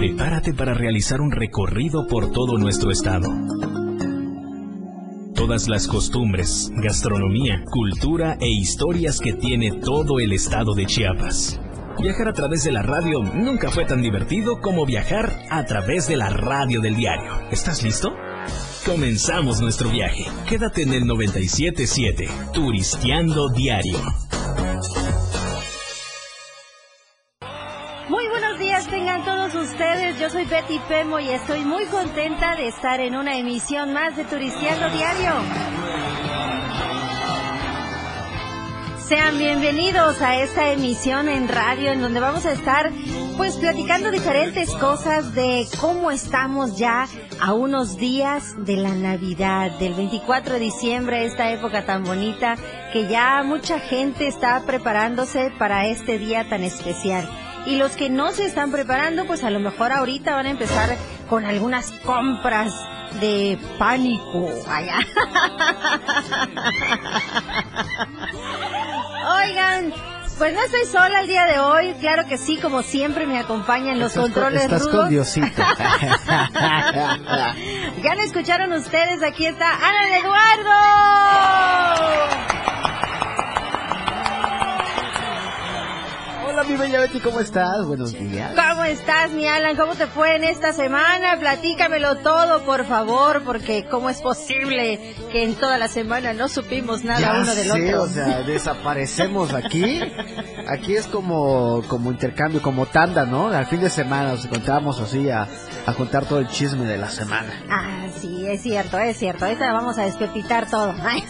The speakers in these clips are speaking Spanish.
Prepárate para realizar un recorrido por todo nuestro estado. Todas las costumbres, gastronomía, cultura e historias que tiene todo el estado de Chiapas. Viajar a través de la radio nunca fue tan divertido como viajar a través de la radio del diario. ¿Estás listo? Comenzamos nuestro viaje. Quédate en el 977, Turisteando Diario. Soy Betty Pemo y estoy muy contenta de estar en una emisión más de Turisteando Diario. Sean bienvenidos a esta emisión en radio en donde vamos a estar pues platicando diferentes cosas de cómo estamos ya a unos días de la Navidad, del 24 de diciembre, esta época tan bonita que ya mucha gente está preparándose para este día tan especial. Y los que no se están preparando, pues a lo mejor ahorita van a empezar con algunas compras de pánico. Allá. Oigan, pues no estoy sola el día de hoy, claro que sí, como siempre me acompañan los controles estás rudos. con Diosito. ya lo escucharon ustedes, aquí está Ana Eduardo. Hola, mi bella Betty, ¿cómo estás? Buenos días. ¿Cómo estás, mi Alan? ¿Cómo te fue en esta semana? Platícamelo todo, por favor, porque ¿cómo es posible que en toda la semana no supimos nada Ya uno del sé, otro? o sea, desaparecemos aquí. Aquí es como, como intercambio, como tanda, ¿no? Al fin de semana nos encontramos así a, a contar todo el chisme de la semana. Ah, sí, es cierto, es cierto. Ahorita vamos a despepitar todo. Ay.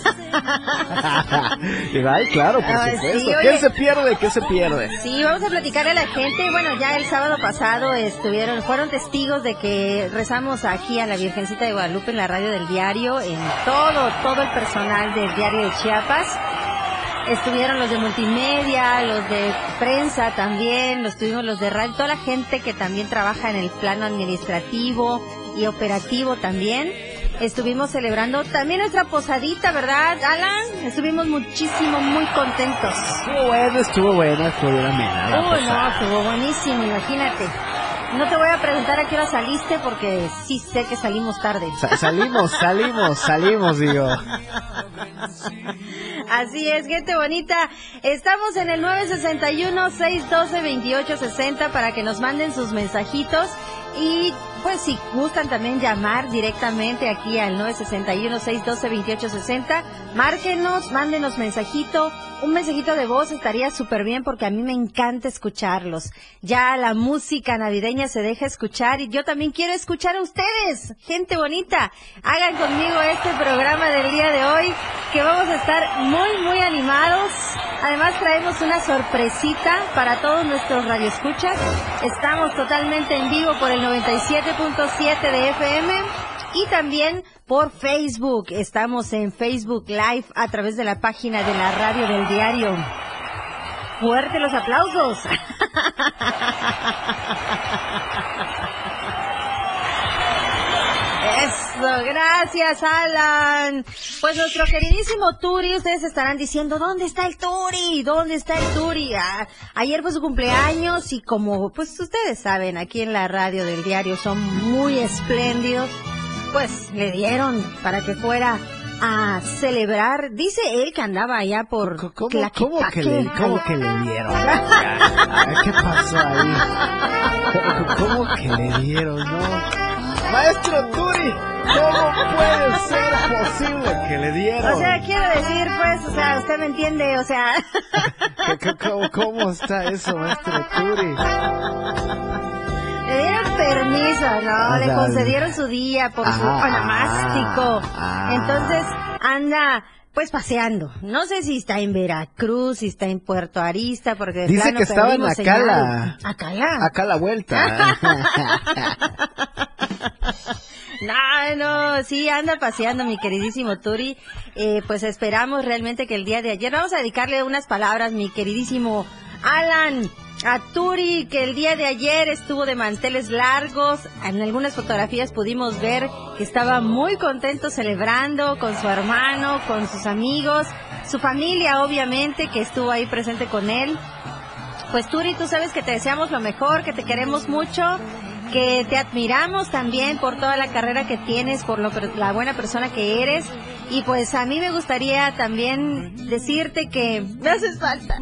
Claro, por Ay, supuesto. sí, ¿Qué oye. se pierde? ¿Qué se pierde? Sí, vamos a platicarle a la gente. Bueno, ya el sábado pasado estuvieron, fueron testigos de que rezamos aquí a la Virgencita de Guadalupe en la radio del diario, en todo, todo el personal del diario de Chiapas. Estuvieron los de multimedia, los de prensa también, los tuvimos los de radio, toda la gente que también trabaja en el plano administrativo y operativo también. Estuvimos celebrando también nuestra posadita, ¿verdad, Alan? Estuvimos muchísimo, muy contentos. Estuvo bueno, estuvo bueno, estuvo Uy, no, estuvo buenísimo, imagínate. No te voy a preguntar a qué hora saliste porque sí sé que salimos tarde. Sa- salimos, salimos, salimos, digo. Así es, gente bonita. Estamos en el 961-612-2860 para que nos manden sus mensajitos. Y pues si gustan también llamar directamente aquí al 961-612-2860, márquenos, mándenos mensajito. Un mensajito de voz estaría súper bien porque a mí me encanta escucharlos. Ya la música navideña se deja escuchar y yo también quiero escuchar a ustedes, gente bonita. Hagan conmigo este programa del día de hoy que vamos a estar muy, muy animados. Además traemos una sorpresita para todos nuestros radioescuchas. Estamos totalmente en vivo por el 97.7 de FM y también por Facebook. Estamos en Facebook Live a través de la página de la radio del diario. Fuerte los aplausos. Eso, gracias Alan. Pues nuestro queridísimo Turi, ustedes estarán diciendo, ¿dónde está el Turi? ¿Dónde está el Turi? Ah, ayer fue su cumpleaños y como pues ustedes saben, aquí en la radio del diario son muy espléndidos, pues le dieron para que fuera a celebrar. Dice él que andaba allá por ¿Cómo, cómo, cómo que, le, cómo que le dieron? ¿Qué pasó ahí? ¿Cómo, cómo que le dieron? No. Maestro Turi, ¿cómo puede ser posible que le dieron? O sea, quiero decir, pues, o sea, usted me entiende, o sea, ¿Qué- qué- ¿Cómo, cómo está eso, maestro Turi? le dieron permiso, ¿no? O Le concedieron su día por su ah, onomástico. ah. Entonces, anda, pues, paseando. No sé si está en Veracruz, si está en Puerto Arista, porque de Dice plano que estaba en Acala. Acala. Acá a la vuelta. No, no, sí, anda paseando mi queridísimo Turi. Eh, pues esperamos realmente que el día de ayer, vamos a dedicarle unas palabras, mi queridísimo Alan, a Turi, que el día de ayer estuvo de manteles largos. En algunas fotografías pudimos ver que estaba muy contento celebrando con su hermano, con sus amigos, su familia, obviamente, que estuvo ahí presente con él. Pues Turi, tú sabes que te deseamos lo mejor, que te queremos mucho que te admiramos también por toda la carrera que tienes, por lo, la buena persona que eres. Y pues a mí me gustaría también decirte que me haces falta.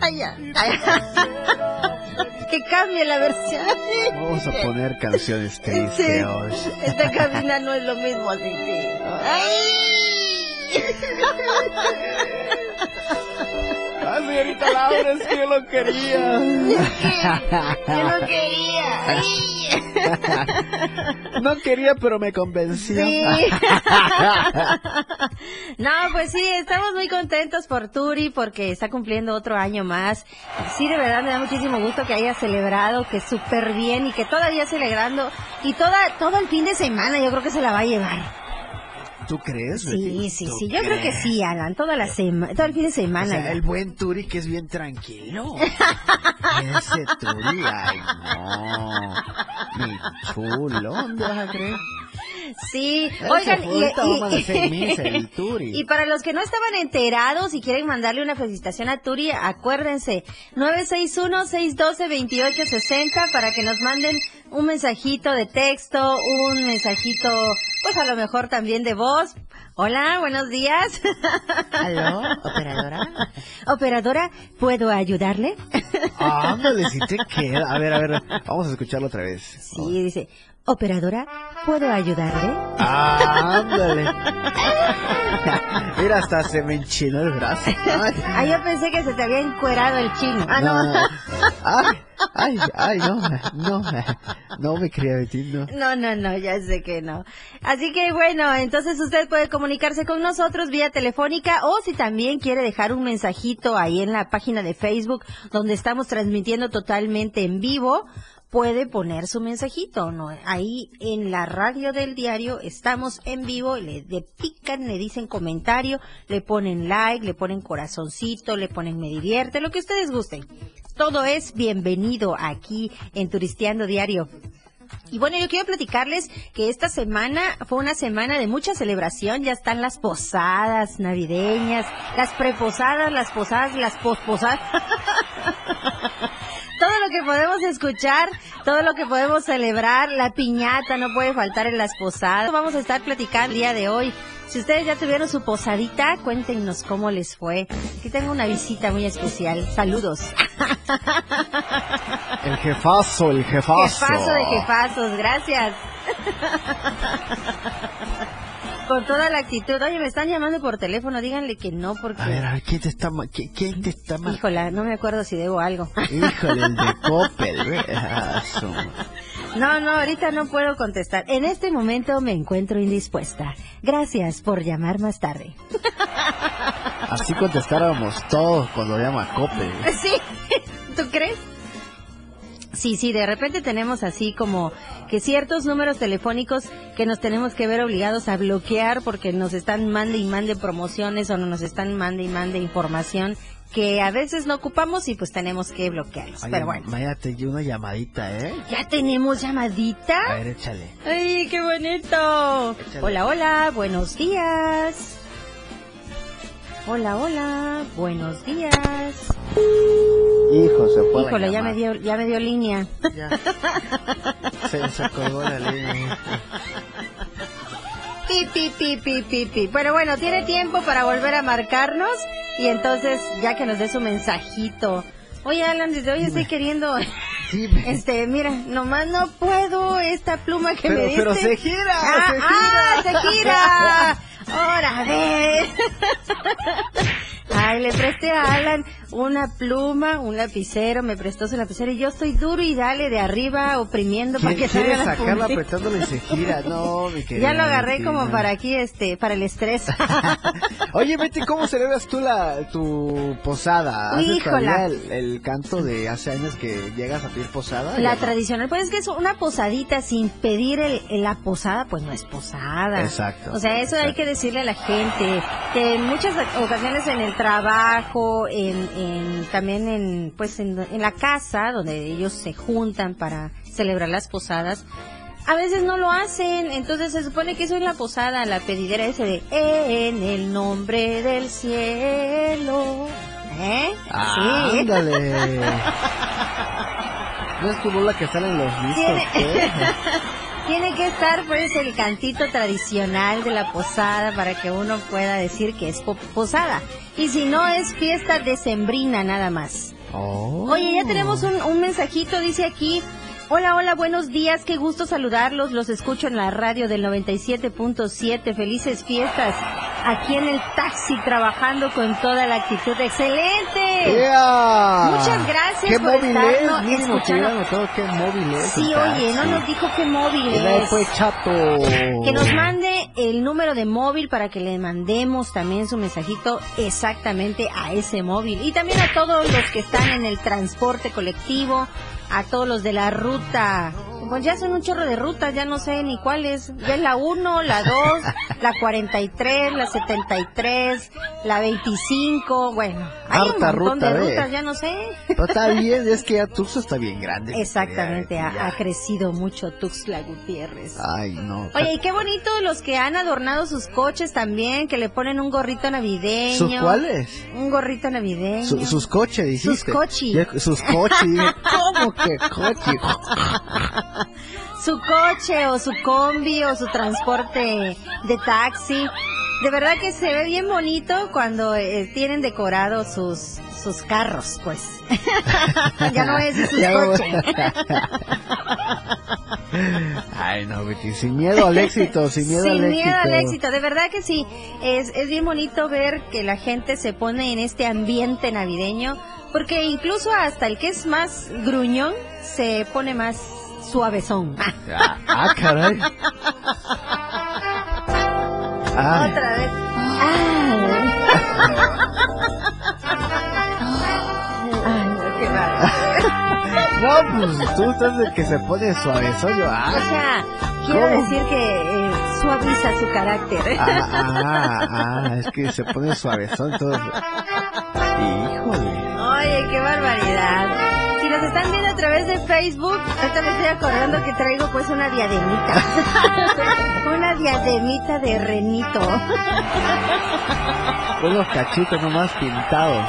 Ay, ya. que cambie la versión. Vamos a poner canciones tristes hoy. Esta cabina no es lo mismo así que... ¡Ay! Ah, señorita Laura, es que yo lo quería. Yo lo quería. No quería, pero me convenció. No, pues sí, estamos muy contentos por Turi porque está cumpliendo otro año más. Sí, de verdad me da muchísimo gusto que haya celebrado, que súper bien y que todavía celebrando y toda todo el fin de semana yo creo que se la va a llevar. ¿Tú crees? Sí, sí, sí, yo creo que sí, Alan, toda la semana, todo el fin de semana. O sea, ya. el buen Turi que es bien tranquilo. Ese Turi, ay no. Mi chulo, ¿dónde vas a creer? Sí, oigan, y, y para los que no estaban enterados y quieren mandarle una felicitación a Turi, acuérdense, 961-612-2860 para que nos manden un mensajito de texto, un mensajito, pues a lo mejor también de voz. Hola, buenos días. ¿Aló, operadora? Operadora, ¿puedo ayudarle? Ándale, si te queda. A ver, a ver, vamos a escucharlo otra vez. Sí, dice, operadora, ¿puedo ayudarle? Ándale. Mira, hasta se me enchinó el brazo. Ay, Ah, yo pensé que se te había encuerado el chino. Ah, no. no. Ay, ay, ay, no, no, no me quería Betty, no. No, no, no, ya sé que no. Así que bueno, entonces usted puede comunicarse con nosotros vía telefónica o si también quiere dejar un mensajito ahí en la página de Facebook donde estamos transmitiendo totalmente en vivo, puede poner su mensajito, ¿no? Ahí en la radio del diario estamos en vivo, le, le pican, le dicen comentario, le ponen like, le ponen corazoncito, le ponen me divierte, lo que ustedes gusten. Todo es bienvenido aquí en Turisteando Diario. Y bueno, yo quiero platicarles que esta semana fue una semana de mucha celebración. Ya están las posadas navideñas, las preposadas, las posadas, las posposadas. que podemos escuchar, todo lo que podemos celebrar, la piñata no puede faltar en las posadas. Vamos a estar platicando el día de hoy. Si ustedes ya tuvieron su posadita, cuéntenos cómo les fue. Aquí tengo una visita muy especial. Saludos. El jefazo, el jefazo. Jefazo de jefazos, gracias. Con toda la actitud. Oye, me están llamando por teléfono, díganle que no porque... A ver, a ver, ¿quién te está, ma- quién, quién te está ma- Híjola, no me acuerdo si debo algo. Híjole, el de Coppel. Ah, No, no, ahorita no puedo contestar. En este momento me encuentro indispuesta. Gracias por llamar más tarde. Así contestáramos todos cuando llama Coppel. Sí, ¿tú crees? Sí, sí, de repente tenemos así como que ciertos números telefónicos que nos tenemos que ver obligados a bloquear porque nos están mande y mande promociones o no nos están mande y mande información que a veces no ocupamos y pues tenemos que bloquearlos. Oye, Pero bueno, Maya, te dio una llamadita, ¿eh? ya tenemos llamadita. A ver, échale. ¡Ay, qué bonito! Échale. Hola, hola, buenos días. Hola, hola, buenos días. Hijo, se fue la Híjole, ya me dio, ya me dio línea. Ya. Se, se colgó la línea. Pi, pi, pi, pi, pi, pi. Pero bueno, tiene tiempo para volver a marcarnos y entonces ya que nos dé su mensajito. Oye, Alan, desde hoy estoy queriendo, este, mira, nomás no puedo esta pluma que Pero, me diste. pero se gira, Ah, se gira. ah, se gira. Ahora, a. Ay, le presté a Alan una pluma, un lapicero, me prestó su lapicero y yo estoy duro y dale de arriba oprimiendo para que salga la sacarla apretándole y se gira. No, mi querida. Ya lo agarré Valentina. como para aquí, este, para el estrés. Oye, Betty, ¿cómo celebras tú la, tu posada? ¿Haces todavía el, el canto de hace años que llegas a pedir posada? La tradicional, pues es que es una posadita sin pedir el, la posada, pues no es posada. Exacto. O sea, eso hay que decirle a la gente, que en muchas ocasiones en el trabajo, en, en- también en, pues en, en la casa, donde ellos se juntan para celebrar las posadas, a veces no lo hacen, entonces se supone que eso es la posada, la pedidera ese de en el nombre del cielo. ¿Eh? Ah, Ándale. No es tu bola que sale en los listos. Tiene- que estar pues el cantito tradicional de la posada para que uno pueda decir que es po- posada. Y si no es fiesta decembrina nada más. Oh. Oye, ya tenemos un, un mensajito, dice aquí. Hola, hola, buenos días, qué gusto saludarlos. Los escucho en la radio del 97.7. Felices fiestas. Aquí en el taxi trabajando con toda la actitud. ¡Excelente! ¡Ea! Muchas gracias ¿Qué por móvil estarnos es? Escuchando. notado qué móvil es. Sí, oye, no nos dijo qué móvil es. fue chato. Que nos mande el número de móvil para que le mandemos también su mensajito exactamente a ese móvil. Y también a todos los que están en el transporte colectivo, a todos los de la ruta. Pues ya son un chorro de rutas, ya no sé ni cuáles. Ya es la 1, la 2, la 43, la 73, la 25. Bueno, hay un Harta montón ruta, de rutas, ya no sé. Pero está bien, es que ya Tuxo está bien grande. Exactamente, Ya, ha, ya. ha crecido mucho Tuxtla Gutiérrez. Ay, no. Oye, y qué bonito los que han adornado sus coches también, que le ponen un gorrito navideño. ¿Sus cuáles? Un gorrito navideño. Su- sus coches, dijiste. Sus cochi. Ya- Sus coches. ¿Cómo que coche? Su coche o su combi o su transporte de taxi. De verdad que se ve bien bonito cuando eh, tienen decorados sus sus carros, pues. ya no es sus coches. Ay, no, Betty, sin miedo al éxito, sin miedo al Sin éxito. miedo al éxito, de verdad que sí. Es, es bien bonito ver que la gente se pone en este ambiente navideño, porque incluso hasta el que es más gruñón se pone más suavezón. Ah, ah, caray. Ay, Otra vez. Ay, no, qué bárbaro. no, pues tú estás de que se pone suavezón. Yo, O ah, sea, quiero ¿Cómo? decir que eh, suaviza su carácter. ah, ah, ah, es que se pone suavezón todo. Híjole. Oye, qué barbaridad. Si nos están viendo a través de Facebook, ahorita me estoy acordando que traigo pues una diademita. una diademita de renito. Unos cachitos nomás pintados.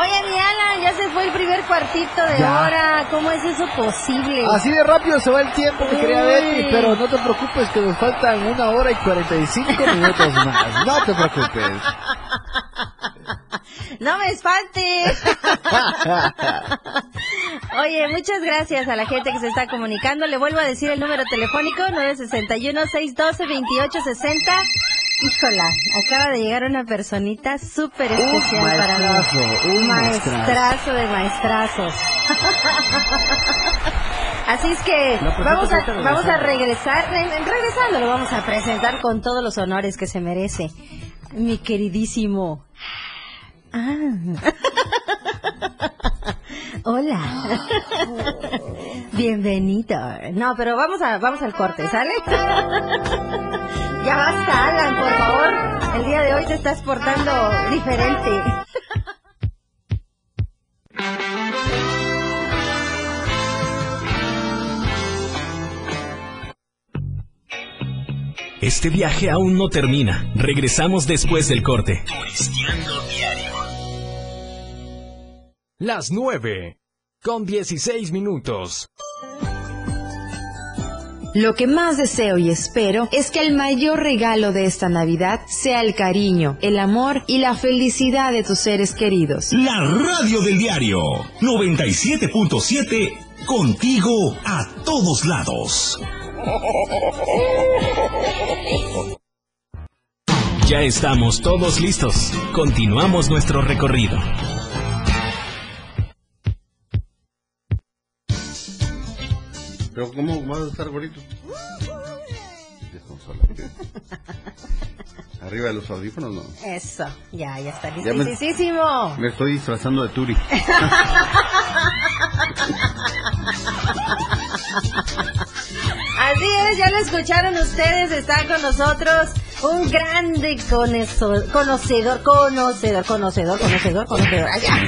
Oye, mi Alan, ya se fue el primer cuartito de Ya. hora. ¿Cómo es eso posible? Así de rápido se va el tiempo, querida Uy. Betty, pero no te preocupes que nos faltan una hora y 45 minutos más. No te preocupes. No me espantes. Oye, muchas gracias a la gente que se está comunicando. Le vuelvo a decir el número telefónico 961-612-2860. Híjola, acaba de llegar una personita súper especial para mí. maestrazo, un maestrazo. maestrazo de maestrazos. Así es que presento vamos a, vamos a regresar, re- regresando lo vamos a presentar con todos los honores que se merece. Mi queridísimo. Ah. Hola. Bienvenido. No, pero vamos a vamos al corte, ¿sale? ya basta, Alan, por favor. El día de hoy te estás portando diferente. Este viaje aún no termina. Regresamos después del corte. Las 9. Con 16 minutos. Lo que más deseo y espero es que el mayor regalo de esta Navidad sea el cariño, el amor y la felicidad de tus seres queridos. La radio del diario 97.7 contigo a todos lados. Ya estamos todos listos. Continuamos nuestro recorrido. Pero ¿cómo vas a estar gordito? Desconsolante. Arriba de los audífonos, no. Eso, ya, ya está me- listísimo. Me estoy disfrazando de Turi. Así es, ya lo escucharon ustedes, está con nosotros un grande conocedor, conocedor, conocedor, conocedor, conocedor. Ya.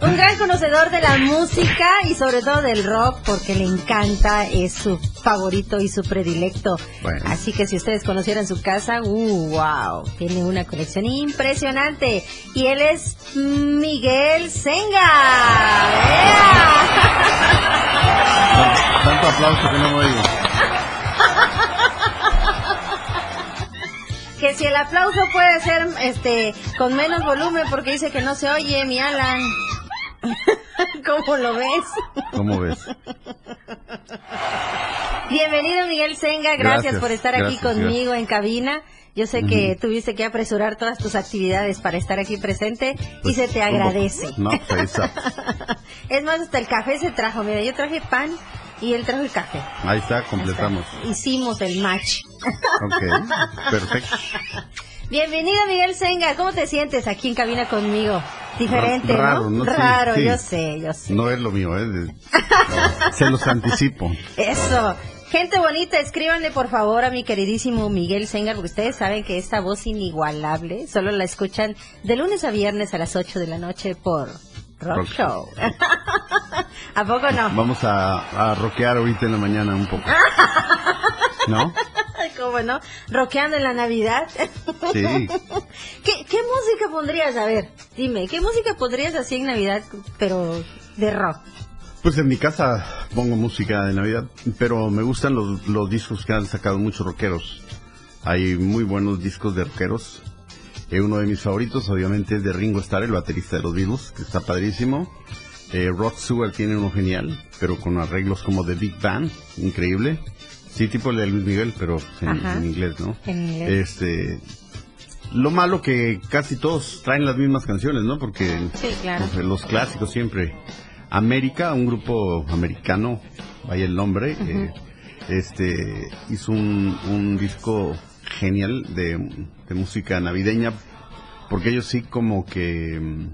un gran conocedor de la música y sobre todo del rock porque le encanta, es su favorito y su predilecto. Bueno. Así que si ustedes conocieran su casa, uh, wow, tiene una colección impresionante. Y él es Miguel Senga. ¡Ea! aplauso que no me oigo. Que si el aplauso puede ser este con menos volumen porque dice que no se oye, mi Alan. ¿Cómo lo ves? ¿Cómo ves? Bienvenido Miguel Senga, gracias, Gracias, por estar aquí gracias, conmigo en cabina. Yo sé que tuviste que apresurar todas tus actividades para estar aquí presente y Pues, se te agradece. No, pues está. Es más, hasta el café se trajo. Mira, yo traje pan y él trajo el café. Ahí está, completamos. Hicimos el match. Ok, perfecto. Bienvenido Miguel Senga, ¿cómo te sientes aquí en cabina conmigo? Diferente, Raro, ¿no? ¿no? Raro, sí. yo sé, yo sé. No es lo mío, ¿eh? Se los anticipo. Eso. Gente bonita, escríbanle por favor a mi queridísimo Miguel Sengar, porque ustedes saben que esta voz inigualable solo la escuchan de lunes a viernes a las 8 de la noche por Rock, Rock Show. ¿A poco no? Vamos a, a rockear ahorita en la mañana un poco. ¿No? ¿Cómo no? Rockeando en la Navidad. Sí. ¿Qué, ¿Qué música pondrías? A ver, dime, ¿qué música pondrías así en Navidad, pero de rock? Pues en mi casa pongo música de Navidad, pero me gustan los, los discos que han sacado muchos rockeros. Hay muy buenos discos de rockeros. Eh, uno de mis favoritos, obviamente, es de Ringo Starr, el baterista de los Beatles, que está padrísimo. Eh, Rod Stewart tiene uno genial, pero con arreglos como de Big Band, increíble. Sí, tipo el de Luis Miguel, pero en, inglés, ¿no? En inglés. Este, lo malo que casi todos traen las mismas canciones, ¿no? Porque Sí, claro. pues, los clásicos siempre. América, un grupo americano, vaya el nombre, eh, este hizo un, un disco genial de, de música navideña, porque ellos sí como que mm,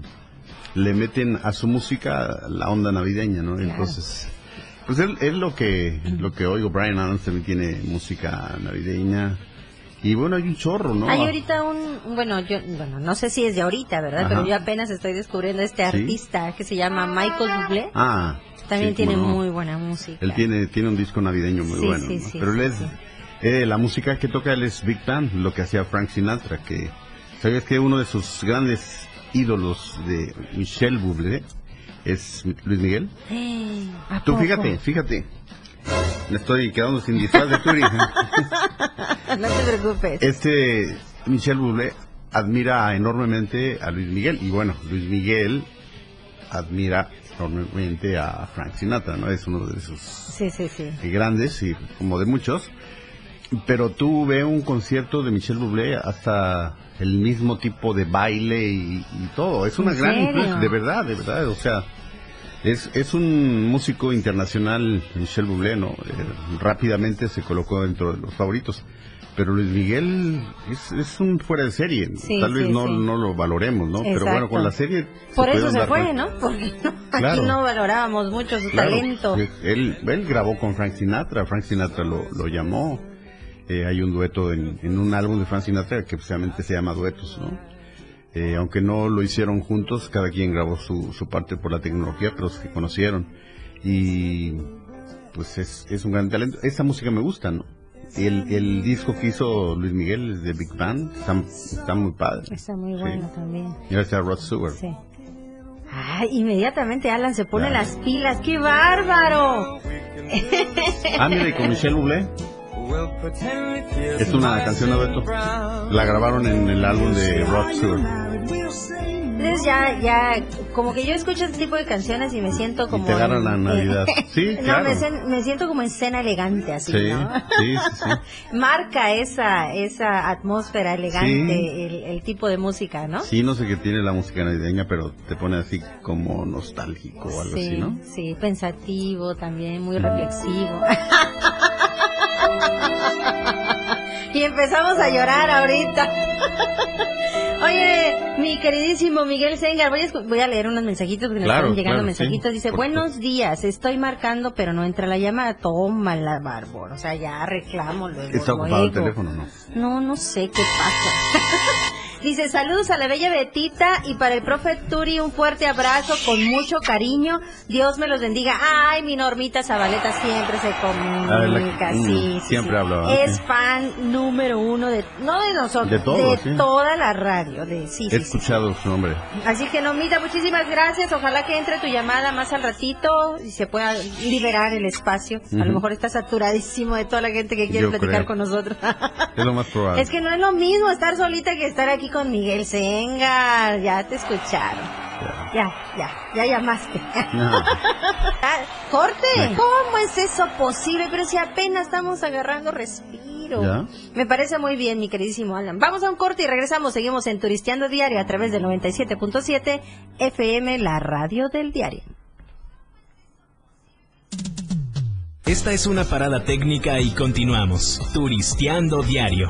le meten a su música la onda navideña, ¿no? Entonces, pues es, es lo que lo que oigo. Brian Adams también tiene música navideña. Y bueno, hay un chorro, ¿no? Hay ahorita un, bueno, yo, bueno, no sé si es de ahorita, ¿verdad? Ajá. Pero yo apenas estoy descubriendo este Sí. artista que se llama Michael Bublé. Ah, También sí, tiene no. muy buena música. Él tiene, tiene un disco navideño muy Sí, bueno. sí, ¿no? sí, Pero sí, él es, sí. eh, la música que toca él es Big Band, lo que hacía Frank Sinatra, que sabes que uno de sus grandes ídolos de Michel Bublé es Luis Miguel. ¿A Tú poco? fíjate, fíjate. Me estoy quedando sin disfraz de Turi. no te preocupes. Este Michel Bublé admira enormemente a Luis Miguel y bueno, Luis Miguel admira enormemente a Frank Sinatra, ¿no? Es uno de sus Sí, sí, sí. grandes y como de muchos. Pero tú ve un concierto de Michel Bublé hasta el mismo tipo de baile y, y todo. Es una ¿En gran de verdad, de verdad. O sea, es, es un músico internacional, Michel Bublé, ¿no? Eh, rápidamente se colocó dentro de los favoritos. Pero Luis Miguel es, es un fuera de serie. Sí, Tal vez sí, no, sí. no lo valoremos, ¿no? Pero bueno, con la serie... Por eso se fue, cuenta. ¿no? Porque no, Claro. aquí no valorábamos mucho su Claro, talento. pues, Él, él grabó con Frank Sinatra, Frank Sinatra lo, lo llamó. Eh, hay un dueto en, en un álbum de Frank Sinatra que precisamente se llama Duetos, ¿no? Eh, aunque no lo hicieron juntos, cada quien grabó su, su parte por la tecnología, pero se conocieron. Y pues es, es un gran talento. Esa música me gusta, ¿no? El, el disco que hizo Luis Miguel de Big Band, está, está muy padre. Está muy Sí. bueno también. Gracias a Rod Stewart. Sí. Ay, inmediatamente Alan se pone Claro. las pilas. ¡Qué bárbaro! Ah, mira, y con Michelle Bublé. Es una canción de dueto. La grabaron en el álbum de Rod Stewart. Entonces ya, ya, como que yo escucho este tipo de canciones y me siento como... te agarra en- la Navidad. Sí, no, claro. me, siento como en cena elegante así, Sí, ¿no? sí, sí, sí. Marca esa, esa atmósfera elegante, Sí. el, el tipo de música, ¿no? Sí, no sé qué tiene la música navideña, pero te pone así como nostálgico o algo sí, así, ¿no? sí, pensativo también, muy reflexivo. y empezamos a llorar ahorita. Oye, mi queridísimo Miguel Sengar, voy a, voy a leer unos mensajitos porque nos están llegando claro, mensajitos. sí, Dice, buenos días, estoy marcando pero no entra la llamada. Tómala, Bárbara. O sea, ya reclamo luego. ¿Está ocupado el teléfono no? No, no sé qué pasa. Dice, saludos a la bella Betita y para el profe Turi un fuerte abrazo con mucho cariño. Dios me los bendiga. Ay, mi Normita Zabaleta siempre se comunica, Ah, sí, mm, sí, siempre sí. habla, ¿verdad? Es fan número uno de, no de nosotros, De todos, sí. toda la radio, de, sí, He escuchado su nombre. Así que Normita, muchísimas gracias. Ojalá que entre tu llamada más al ratito y se pueda liberar el espacio. A lo mejor está saturadísimo de toda la gente que quiere Yo platicar creo. con nosotros. Es lo más probable. Es que no es lo mismo estar solita que estar aquí con Miguel Sengar. Ya te escucharon. Ya, ya, ya llamaste. No. Ah, ¡Corte! ¿Cómo es eso posible? Pero si apenas estamos agarrando respiro. ¿Ya? Me parece muy bien, mi queridísimo Alan. Vamos a un corte y regresamos. Seguimos en Turisteando Diario a través del 97.7 FM, la radio del diario. Esta es una parada técnica y continuamos. Turisteando diario.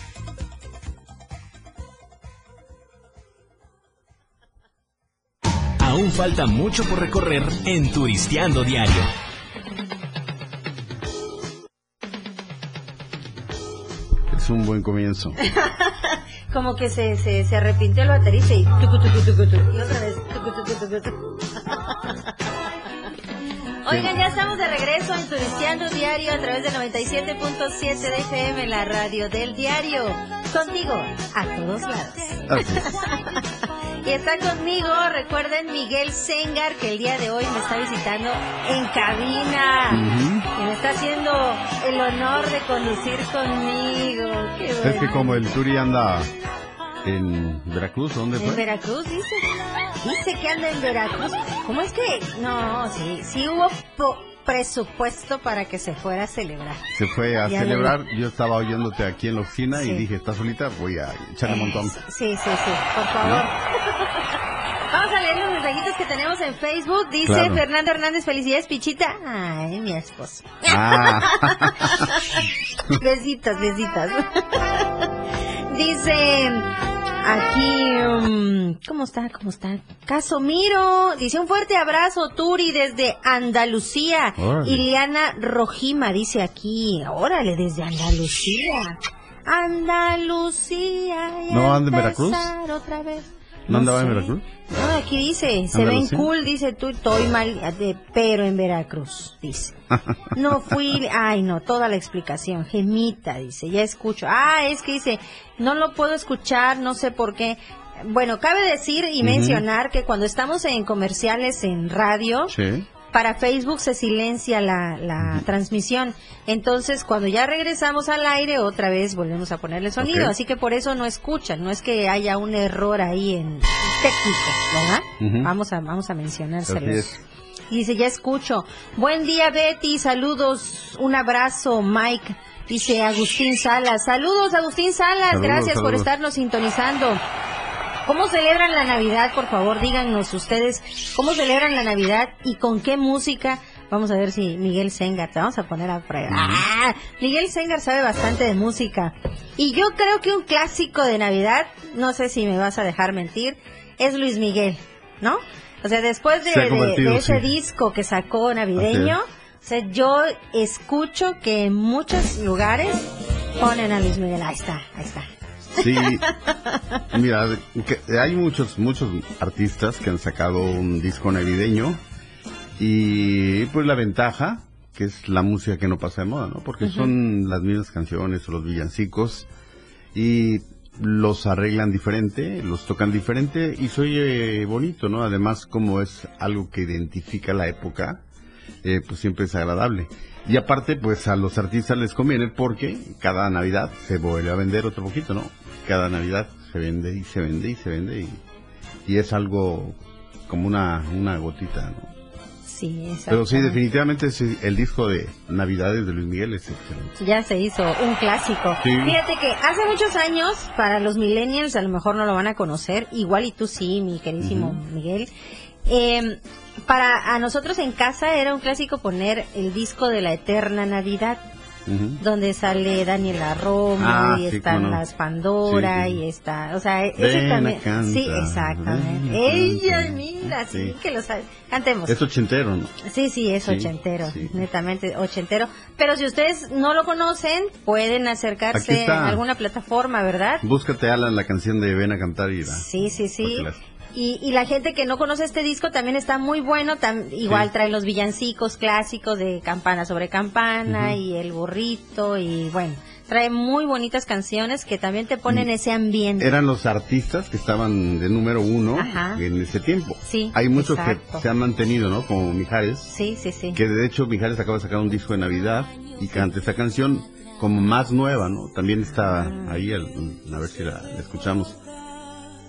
Aún falta mucho por recorrer en Turisteando diario. Es un buen comienzo. Como que se, se, se arrepintió el baterista y tucu, tucu, tucu, tucu, y otra vez. Oigan, ya estamos de regreso en Turisteando Diario a través del 97.7 de FM, la radio del diario. Contigo, a todos lados. Y está conmigo, recuerden, Miguel Sengar, que el día de hoy me está visitando en cabina. Y me está haciendo el honor de conducir conmigo. Qué Es que como el Turi anda en Veracruz, ¿dónde En fue? Veracruz, dice. Dice que anda en Veracruz. ¿Cómo es que? No, sí, sí hubo presupuesto para que se fuera a celebrar. Se fue a celebrar. Yo estaba oyéndote aquí en la oficina Sí. y dije, ¿estás solita? Voy a echarle un montón. Sí, sí, sí, por favor. Vamos a leer los mensajitos que tenemos en Facebook. Dice Claro. Fernando Hernández, felicidades, Pichita. Ay, mi esposo. Ah, Besitos, besitos. Dice aquí, um, ¿cómo está? ¿Cómo está? Casomiro. Dice un fuerte abrazo, Turi, desde Andalucía. Órale. Iliana Rojima dice aquí, órale, desde Andalucía. Andalucía. ¿No anda en Veracruz? Otra vez. ¿No andaba en. Veracruz? No, aquí dice, se ven cool, dice tú, estoy mal, de- pero en Veracruz, dice. No fui, ay no, toda la explicación, gemita, dice, ya escucho. Ah, es que dice, no lo puedo escuchar, no sé por qué. Bueno, cabe decir y Ujú. mencionar que cuando estamos en comerciales en radio, sí. Para Facebook se silencia la, la transmisión. Entonces, cuando ya regresamos al aire, otra vez volvemos a ponerle sonido. Así que por eso no escuchan. No es que haya un error ahí en técnico, ¿verdad? Vamos a, vamos a Así mencionárselo. es. Y dice, ya escucho. Buen día, Betty. Saludos. Un abrazo, Mike. Dice Agustín Salas. Saludos, Agustín Salas. Saludos, Gracias por estarnos sintonizando. ¿Cómo celebran la Navidad? Por favor, díganos ustedes cómo celebran la Navidad y con qué música. Vamos a ver si Miguel Sengar, te vamos a poner a prueba. Ah, Miguel Sengar sabe bastante de música. Y yo creo que un clásico de Navidad, no sé si me vas a dejar mentir, es Luis Miguel, ¿no? O sea, después de, Se ha de- convertido, de ese sí. disco que sacó navideño, o sea, yo escucho que en muchos lugares ponen a Luis Miguel. Ahí está, ahí está. Sí, mira, que hay muchos, muchos artistas que han sacado un disco navideño y pues la ventaja, que es la música que no pasa de moda, ¿no? Porque son las mismas canciones o los villancicos y los arreglan diferente, los tocan diferente y se oye bonito, ¿no? Además, como es algo que identifica la época, eh, pues siempre es agradable. Y aparte, pues a los artistas les conviene porque cada Navidad se vuelve a vender otro poquito, ¿no? Cada Navidad se vende y se vende y se vende y, y es algo como una, una gotita, ¿no? Sí, Pero sí, definitivamente sí, el disco de Navidades de Luis Miguel es excelente. Ya se hizo un clásico. Sí. Fíjate que hace muchos años, para los millennials a lo mejor no lo van a conocer, igual y tú sí, mi queridísimo Miguel. Eh, para a nosotros en casa era un clásico poner el disco de la Eterna Navidad, Donde sale Daniela Romo Ah, y sí, están no. las Pandora Sí, sí. y está, o sea, ese también, sí, exactamente. ven Ella, cantar. mira, sí, Sí. que lo sabe. Cantemos. Es ochentero, ¿no? Sí, sí, es ochentero, netamente ochentero. Pero si ustedes no lo conocen, pueden acercarse a alguna plataforma, ¿verdad? Búscate, Alan, la canción de Ven a cantar y. Sí, sí, sí. Las- Y, y la gente que no conoce este disco también está muy bueno. tam- igual Sí. trae los villancicos clásicos de campana sobre campana y el burrito y bueno, trae muy bonitas canciones que también te ponen Mm. ese ambiente. Eran los artistas que estaban de número uno Ajá. en ese tiempo. Sí, Hay muchos exacto. que se han mantenido, ¿no? Como Mijares, Sí, sí, sí. que de hecho Mijares acaba de sacar un disco de Navidad y canta esta canción como más nueva, ¿no? También está Ah. ahí, el- a ver si la, la escuchamos.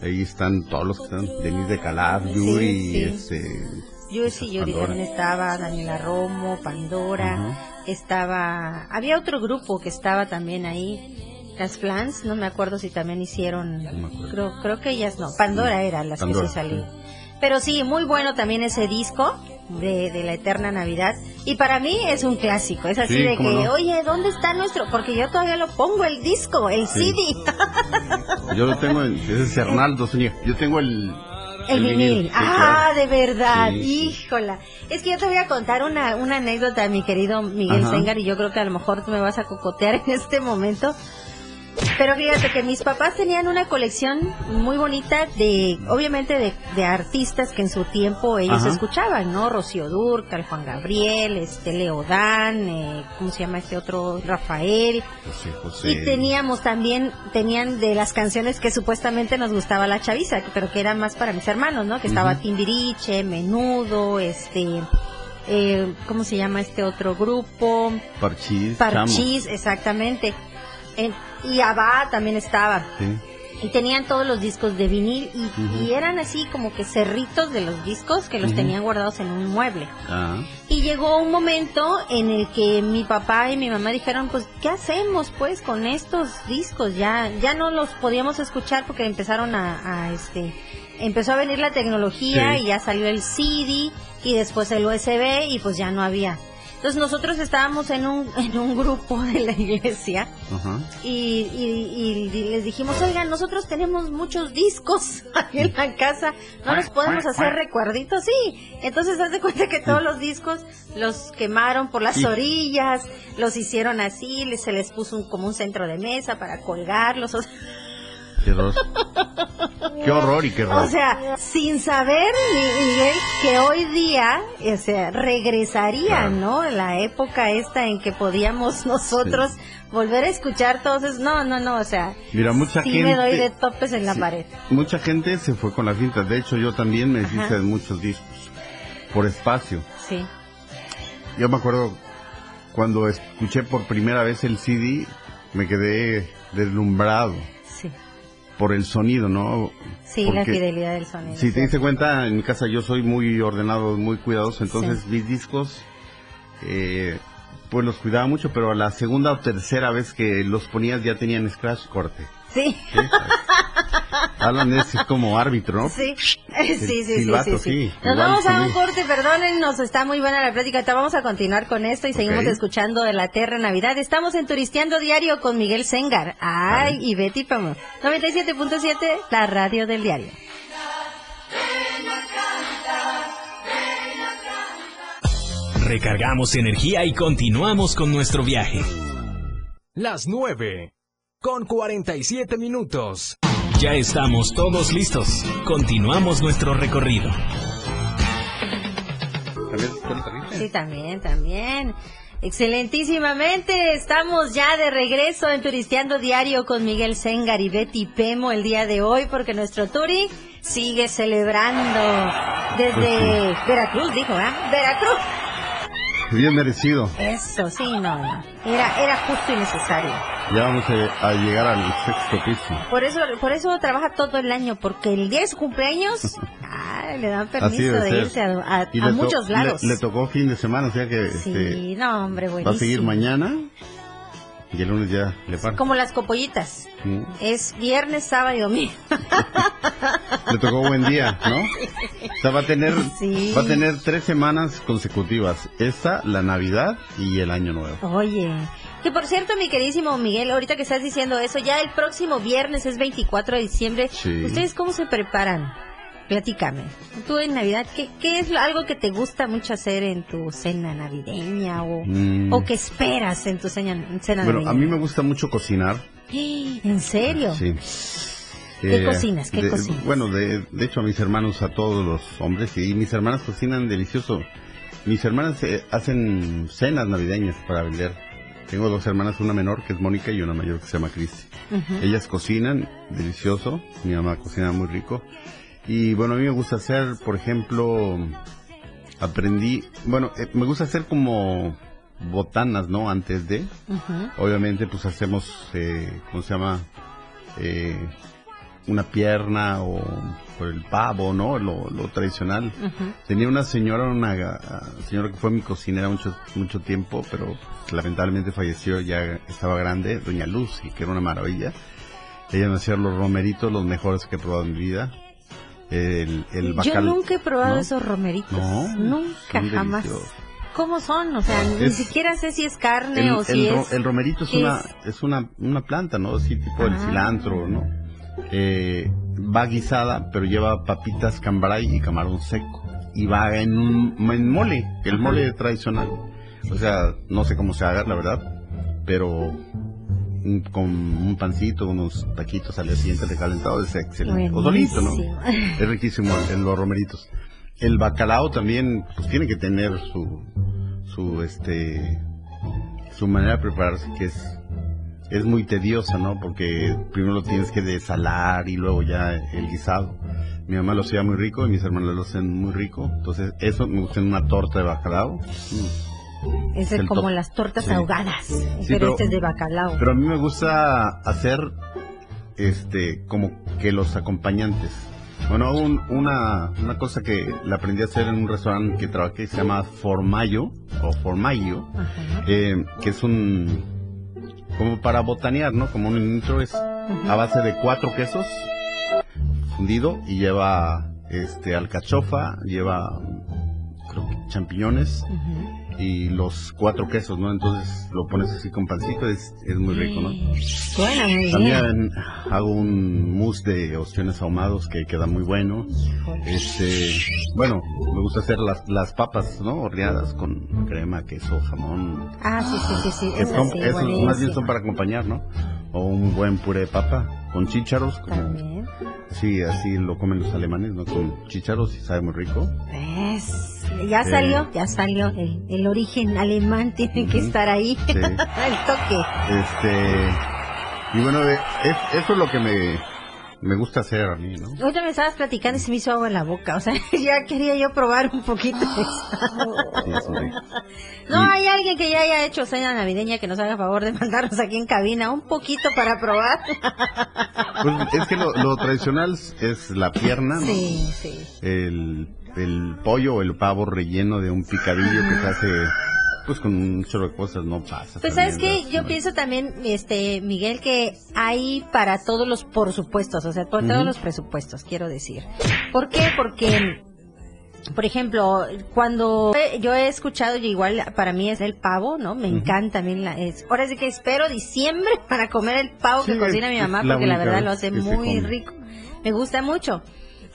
Ahí están todos los que están, Denise de Calar, Sí, Yuri, sí. este... Yuri, también estaba, Daniela Romo, Pandora, estaba, había otro grupo que estaba también ahí, las Flans, no me acuerdo si también hicieron, acuerdo. creo, creo que ellas no, Pandora era las Pandora, que sí salían. sí. Pero sí, muy bueno también ese disco de, de la Eterna Navidad. Y para mí es un clásico, es así Sí, de que, no. oye, ¿dónde está nuestro? Porque yo todavía lo pongo, el disco, el Sí. CD. Yo lo tengo, en, ese es Arnaldo Zúñiga. Yo tengo el... El vinil. ah, de verdad. Sí. Híjola. Es que yo te voy a contar una, una anécdota, mi querido Miguel. Sengar, y yo creo que a lo mejor tú me vas a cocotear en este momento. Pero fíjate que mis papás tenían una colección muy bonita de, obviamente, de, de artistas que en su tiempo ellos Ajá. escuchaban, ¿no? Rocío Durcal, Juan Gabriel, este, Leodán, eh, ¿cómo se llama este otro? Rafael. José, José. Y teníamos también, tenían de las canciones que supuestamente nos gustaba la chaviza, pero que eran más para mis hermanos, ¿no? Que estaba Ujú. Timbiriche, Menudo, este, eh, ¿cómo se llama este otro grupo? Parchís. Parchís, exactamente. En- y Abba también estaba. Sí. Y tenían todos los discos de vinil y, y eran así como que cerritos de los discos que los tenían guardados en un mueble. Ah, Y llegó un momento en el que mi papá y mi mamá dijeron, pues, ¿qué hacemos pues con estos discos? Ya, ya no los podíamos escuchar porque empezaron a, a, este, empezó a venir la tecnología Sí. y ya salió el CD y después el USB y pues ya no había. Entonces nosotros estábamos en un, en un grupo de la iglesia y, y- y les dijimos, oigan, nosotros tenemos muchos discos aquí en la casa, ¿no nos podemos hacer recuerditos? Sí, entonces haz de cuenta que todos los discos los quemaron por las Sí. orillas, los hicieron así, les- se les puso un- como un centro de mesa para colgarlos, o sea, Qué horror. qué horror y qué horror. o sea, sin saber, Mi- Miguel, que hoy día, o sea, regresaría, Claro. ¿no? La época esta en que podíamos nosotros volver a escuchar todos esos, no, no, no, o sea, Mira, mucha sí gente... me doy de topes en la sí, pared. Mucha gente se fue con las cintas. De hecho, yo también me deshice de muchos discos. Por espacio. Sí. Yo me acuerdo cuando escuché por primera vez el CD, me quedé deslumbrado por el sonido, ¿no? sí, la fidelidad del sonido. Si te diste cuenta, en mi casa yo soy muy ordenado, muy cuidadoso, entonces mis discos, eh, pues los cuidaba mucho, pero a la segunda o tercera vez que los ponías ya tenían scratch corte. Sí, ¿sí? Alan es como árbitro, ¿no? sí, sí, sí, sí, sí, silbato, sí. sí, Nos igual vamos a un corte, perdónennos, está muy buena la plática, Ahorita vamos a continuar con esto y seguimos escuchando de la Tierra Navidad. Estamos en Turisteando Diario con Miguel Sengar, ay, y Betty Pamo. 97.7, la radio del diario. Recargamos energía y continuamos con nuestro viaje. Las 9. Con 47 minutos. Ya estamos todos listos. Continuamos nuestro recorrido. Sí, también, también. Excelentísimamente, estamos ya de regreso en Turisteando Diario con Miguel Sengar y Betty Pemo el día de hoy porque nuestro Turi sigue celebrando desde Veracruz, dijo, ¿ah? Veracruz. Bien merecido. Eso, sí, no, no. Era, era justo y necesario. Ya vamos a, a llegar al sexto piso. Por eso, por eso trabaja todo el año, porque el día de su cumpleaños ah, le dan permiso de ser. irse a, a- a le muchos le- lados. Le, tocó fin de semana, o sea que este, sí, no, hombre, buenísimo. va a seguir mañana y el lunes ya le parte. Como las copollitas. Mm. Es viernes, sábado y domingo. Le tocó buen día, ¿no? O sea, va a tener, Sí. va a tener tres semanas consecutivas. Esta, la Navidad y el Año Nuevo. Oye, que por cierto, mi queridísimo Miguel, ahorita que estás diciendo eso, ya el próximo viernes es 24 de diciembre. Sí. ¿Ustedes cómo se preparan? Platícame. Tú en Navidad, ¿qué, qué es lo- algo que te gusta mucho hacer en tu cena navideña o, Mm. o que esperas en tu cena, cena Bueno, a mí navideña? me gusta mucho cocinar. ¿En serio? Sí. ¿Qué Eh, cocinas? ¿Qué de- cocinas? Bueno, de, de hecho a mis hermanos, a todos los hombres, y mis hermanas cocinan delicioso. Mis hermanas eh, hacen cenas navideñas para vender. Tengo dos hermanas, una menor que es Mónica y una mayor que se llama Cristi. Ujú. Ellas cocinan delicioso, mi mamá cocina muy rico. Y bueno, a mí me gusta hacer, por ejemplo, aprendí, bueno, eh, me gusta hacer como botanas, ¿no? Antes de, obviamente pues hacemos, eh, ¿cómo se llama? Eh, una pierna o por el pavo, ¿no? Lo, lo tradicional. Tenía una señora, una señora que fue mi cocinera mucho, mucho tiempo, pero lamentablemente falleció, ya estaba grande, doña Lucy, que era una maravilla. Ella me hacía los romeritos, los mejores que he probado en mi vida. El, el Yo nunca he probado ¿no? esos romeritos. No, nunca, jamás. deliciosos. ¿Cómo son? O sea, ni siquiera sé si es carne El, o si el es... el romerito es ¿qué una, es? es una, una planta, ¿no? Así tipo el Ah. cilantro, ¿no? Eh, va guisada, pero lleva papitas cambray y camarón seco. Y va en en mole, el mole tradicional. O sea, no sé cómo se haga, la verdad, pero mm, con un pancito, unos taquitos al día siguiente recalentado es excelente. O solito, ¿no? Es riquísimo el- los romeritos. El bacalao también, pues tiene que tener su, su, este, su manera de prepararse, que es, es muy tediosa, ¿no? Porque primero lo tienes que desalar y luego ya el guisado. Mi mamá lo hacía muy rico y mis hermanos lo hacen muy rico. Entonces, eso me gusta en una torta de bacalao. Mm. Es como top. las tortas Sí. ahogadas, pero, pero- este es de bacalao. Pero a mí me gusta hacer este como que los acompañantes. Bueno, un- una, una cosa que la aprendí a hacer en un restaurante que trabajé se llama Formayo o Formayo, eh, que es un como para botanear, ¿no? Como un intro es a base de cuatro quesos fundido y lleva este alcachofa, lleva creo que champiñones. Y los cuatro quesos, ¿no? Entonces lo pones así con pancito, es, es muy rico, ¿no? Bueno, muy bien. También hago un mousse de ostiones ahumados que queda muy bueno. Este, bueno, me gusta hacer las, las papas, ¿no? Horneadas con crema, queso, jamón. Ah, sí, sí, sí, sí. Que Es son- esos más bien son para acompañar, ¿no? O un buen puré de papa con chícharos, como, También. sí, así lo comen los alemanes, ¿no? Con chícharos y sabe muy rico. ¿Ves? Ya salió, ya salió. El, el origen alemán tiene que estar ahí. Sí. el toque. Este, y bueno, es- eso es lo que me, me gusta hacer a mí, ¿no? Ahorita me estabas platicando y se me hizo agua en la boca. O sea, ya quería yo probar un poquito. No, hay alguien que ya haya hecho cena navideña que nos haga favor de mandarnos aquí en cabina un poquito para probar. Pues es que lo, lo tradicional es la pierna, ¿no? Sí, sí. El, el pollo o el pavo relleno de un picadillo que se hace pues con un chorro de cosas, no pasa. Pues sabes que yo pienso también, este Miguel, que hay para todos los por supuestos, o sea, por todos Ujú. los presupuestos, quiero decir. ¿Por qué? Porque, por ejemplo, cuando yo he escuchado, y igual para mí es el pavo, ¿no? Me encanta también la, es, ahora sí que espero diciembre para comer el pavo que cocina mi mamá, la porque la verdad lo hace muy rico. Me gusta mucho.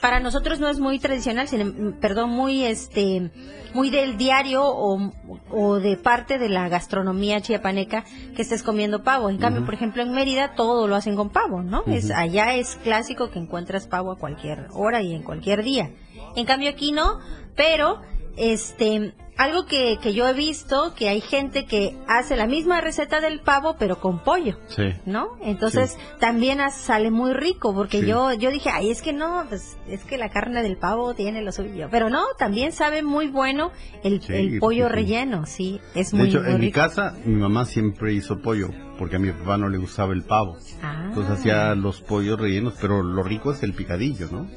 Para nosotros no es muy tradicional, sin, em- perdón, muy este, muy del diario o, o de parte de la gastronomía chiapaneca que estés comiendo pavo. En cambio, por ejemplo, en Mérida todo lo hacen con pavo, ¿no? Es allá es clásico que encuentras pavo a cualquier hora y en cualquier día. En cambio aquí no, pero este algo que, que yo he visto, que hay gente que hace la misma receta del pavo, pero con pollo. Sí. ¿No? Entonces también sale muy rico, porque Sí. yo yo dije, ay, es que no, pues es que la carne del pavo tiene lo suyo. Pero no, también sabe muy bueno el, el pollo relleno, sí, es De muy, hecho, muy en mi casa, mi mamá siempre hizo pollo, porque a mi papá no le gustaba el pavo. Ah, Entonces hacía los pollos rellenos, pero lo rico es el picadillo, ¿no?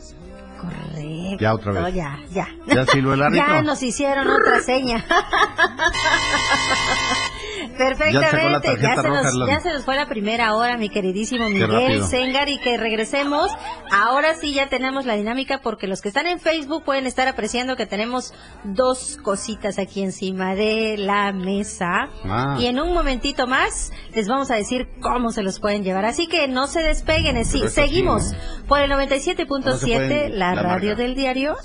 Correcto. Ya otra vez. Ya, ya. ¿Ya silbó el árbitro? Ya nos hicieron otra seña. Perfectamente, ya, se roja, nos, ya se nos fue la primera hora, mi queridísimo Miguel. Sengar, y que regresemos. Ahora sí ya tenemos la dinámica porque los que están en Facebook pueden estar apreciando que tenemos dos cositas aquí encima de la mesa. Ah. Y en un momentito más les vamos a decir cómo se los pueden llevar. Así que no se despeguen, sí, eso sí, seguimos ¿no? por el No 97.7, se pueden la la radio marca. del diario.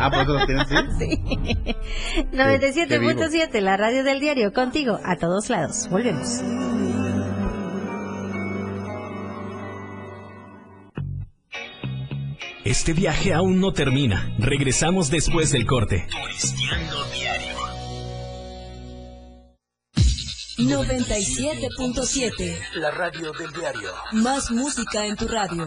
Ah, pues lo tienes, sí. Sí. qué 97.7, la radio del diario, contigo a todos lados. Volvemos. Este viaje aún no termina. Regresamos después del corte. 97.7. La radio del diario. Más música en tu radio.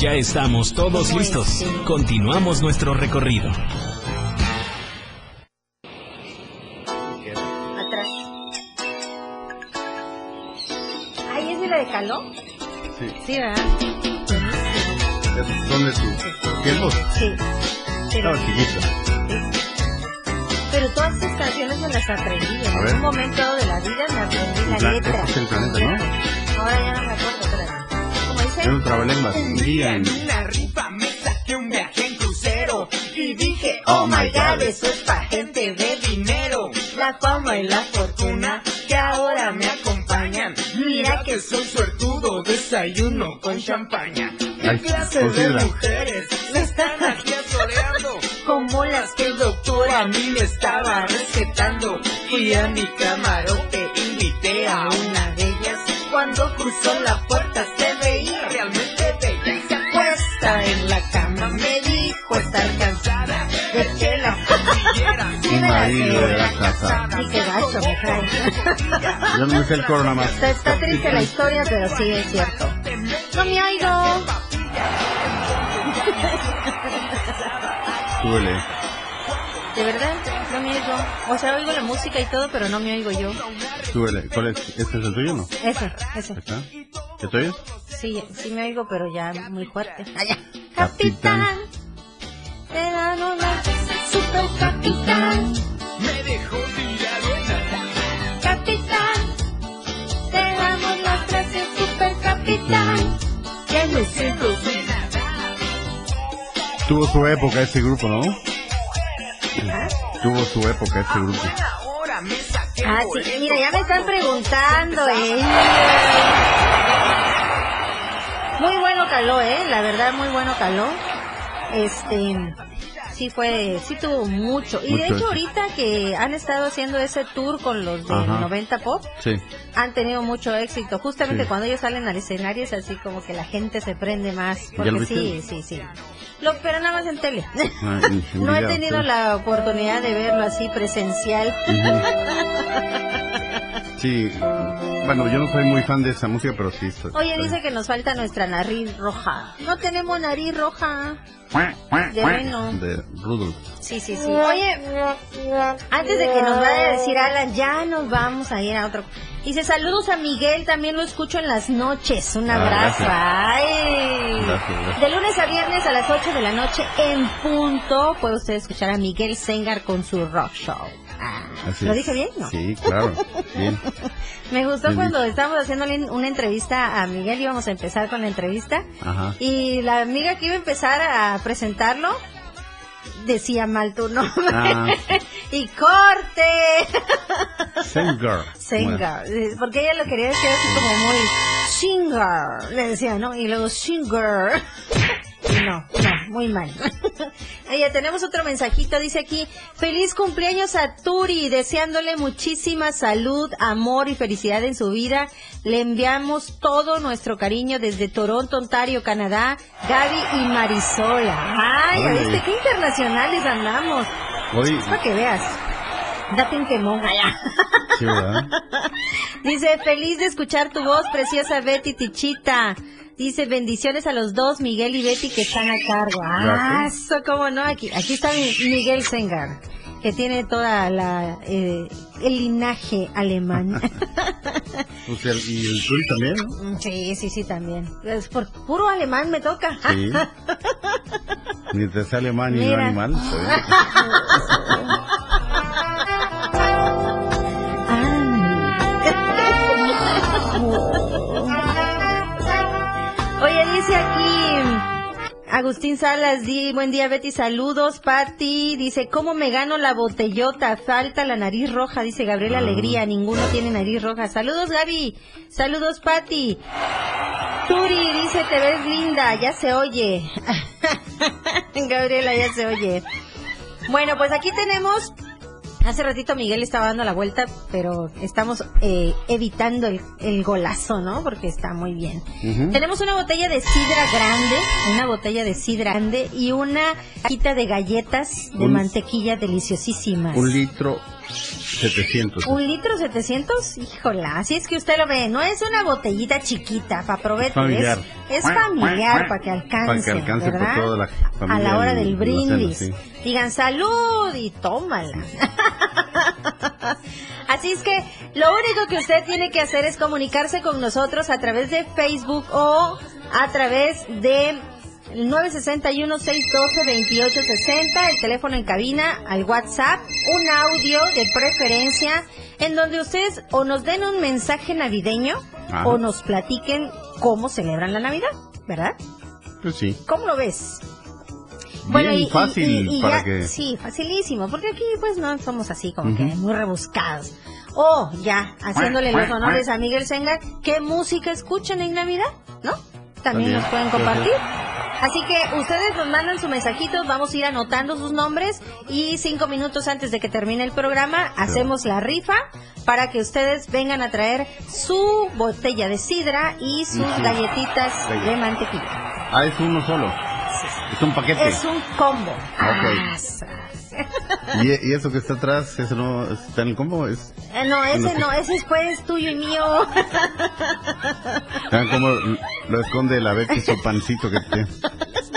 Ya estamos todos ¿Cómo listos. Continuamos nuestro recorrido. Atrás. Ay, ¿es de la de Caló? Sí. Sí, ¿verdad? ¿Esos ¿Son de tus tiempos? Sí. Pero, Estaba chiquito. pero todas esas canciones me las aprendí. En un momento de la vida me aprendí la letra. es el planeta, ¿no? Ahora ya no me acuerdo, espérate. Un día en... una rifa me saqué un viaje en crucero y dije, Oh my God, eso es pa' gente de dinero. La fama y la fortuna que ahora me acompañan. Mira que soy suertudo, desayuno con champaña. Ay, ¿Qué clase de mujeres me están aquí asoleando? como las Que el doctor a mí me estaba recetando. Fui a mi camarote, invité a una de ellas. Cuando cruzó la puerta se en la cama, me dijo estar cansada de que la cordillera Mi marido era casado. Ay, qué gacho. Yo no me sé el coro nada más. Está, está triste la historia, pero sí es cierto. No me oigo. Súbele. De verdad, no me oigo. O sea, oigo la música y todo, pero no me oigo yo. Súbele. ¿Cuál es? ¿Este es el tuyo o no? Ese, ese. Está. ¿Qué te oyes? Sí, sí me oigo, pero ya muy fuerte. Allá. Capitán. Capitán. Te dan una super capitán. me dejó la Capitán. Te damos las gracias, super capitán. Que. Tuvo su época ese grupo, ¿no? Tuvo su época ese grupo. Ah, sí, mira, ya me están preguntando, ¿eh? Muy bueno caló, ¿eh? La verdad, muy bueno caló. Este, sí fue, sí tuvo mucho. Y de hecho, ahorita que han estado haciendo ese tour con los de Ajá. 90 Pop, Sí. Han tenido mucho éxito. Justamente Sí. cuando ellos salen al escenario es así como que la gente se prende más. ¿Ya lo Porque sí, sí, sí. Lo, pero nada más en tele. Ah, en- No he tenido la oportunidad de verlo así presencial. Sí. Bueno, yo no soy muy fan de esa música, pero sí. estoy- Oye, estoy- dice que nos falta nuestra nariz roja. No tenemos nariz roja. De Reno. De Rudolf. Sí, sí, sí. Oye, antes de que nos vaya a decir Alan, ya nos vamos a ir a otro. Dice, saludos a Miguel, también lo escucho en las noches. Un Ah, abrazo. gracias. Ay. Gracias, gracias. De lunes a viernes a las 8 de la noche en punto, puede usted escuchar a Miguel Sengar con su rock show. Así ¿Lo dije bien? No. Sí, claro. Bien. Me gustó Bien cuando estábamos haciéndole una entrevista a Miguel, íbamos a empezar con la entrevista, Ajá. y la amiga que iba a empezar a presentarlo decía mal tu nombre. Ah. y corte. Singer. Singer. Porque ella lo quería decir así como muy singer. Le decía, ¿no? Y luego singer. No, no, muy mal. Oye, tenemos otro mensajito, dice aquí, feliz cumpleaños a Turi, deseándole muchísima salud, amor y felicidad en su vida. Le enviamos todo nuestro cariño desde Toronto, Ontario, Canadá, Gaby y Marisola. Ay, ¿ya Ay. viste qué internacionales andamos? Hoy, Es para que veas. Date un quemón allá. sí, ¿verdad? Dice, feliz de escuchar tu voz, preciosa Betty Tichita. Dice, bendiciones a los dos, Miguel y Betty, que están a cargo. Ah, eso cómo no. Aquí, aquí está mi- Miguel Sengar, que tiene toda la, eh, el linaje alemán. Pues el- y el Turi también, ¿no? sí, sí, sí, también. Es por puro alemán me toca. Sí. Mientras sea alemán y no animal. Dice aquí Agustín Salas, di, buen día Betty, saludos, Patti, dice, ¿cómo me gano la botellota? Falta la nariz roja, dice Gabriela Ah. Alegría, ninguno tiene nariz roja. Saludos Gaby, saludos Patti. Turi dice, te ves linda, ya se oye. Gabriela, ya se oye. Bueno, pues aquí tenemos Hace ratito Miguel estaba dando la vuelta, pero estamos eh, evitando el, el golazo, ¿no? Porque está muy bien. Tenemos una botella de sidra grande, una botella de sidra grande y una cajita de galletas de Un- mantequilla deliciosísimas. Un litro 700. ¿Un litro 700? Híjola, así es que usted lo ve, no es una botellita chiquita para provecho, Familiar. es, es familiar para que alcance, Para que alcance por ¿verdad? toda la A familia la hora del cena, brindis. sí. Digan salud y tómala. Así es que lo único que usted tiene que hacer es comunicarse con nosotros a través de Facebook o a través de el 961-612-2860, el teléfono en cabina, al WhatsApp, un audio de preferencia, en donde ustedes o nos den un mensaje navideño Ajá. o nos platiquen cómo celebran la Navidad, ¿verdad? Pues sí. ¿Cómo lo ves? Bien fácil para ya- que... Sí, facilísimo, porque aquí pues no somos así como que muy rebuscados. O ya, haciéndole los honores a Miguel Sengar, ¿qué música escuchan en Navidad? ¿No? También, También, nos pueden compartir. Sí. Así que ustedes nos mandan su mensajito, vamos a ir anotando sus nombres y cinco minutos antes de que termine el programa hacemos la rifa para que ustedes vengan a traer su botella de sidra y sus galletitas de mantequilla. Ah, es uno solo. Es un paquete. Es un combo. Sas. ¿Y, y eso que está atrás, eso no está en el combo? Es, Eh, no, ese no, ese es pues tuyo y mío. ¿Saben cómo lo esconde la Betty su pancito que tiene?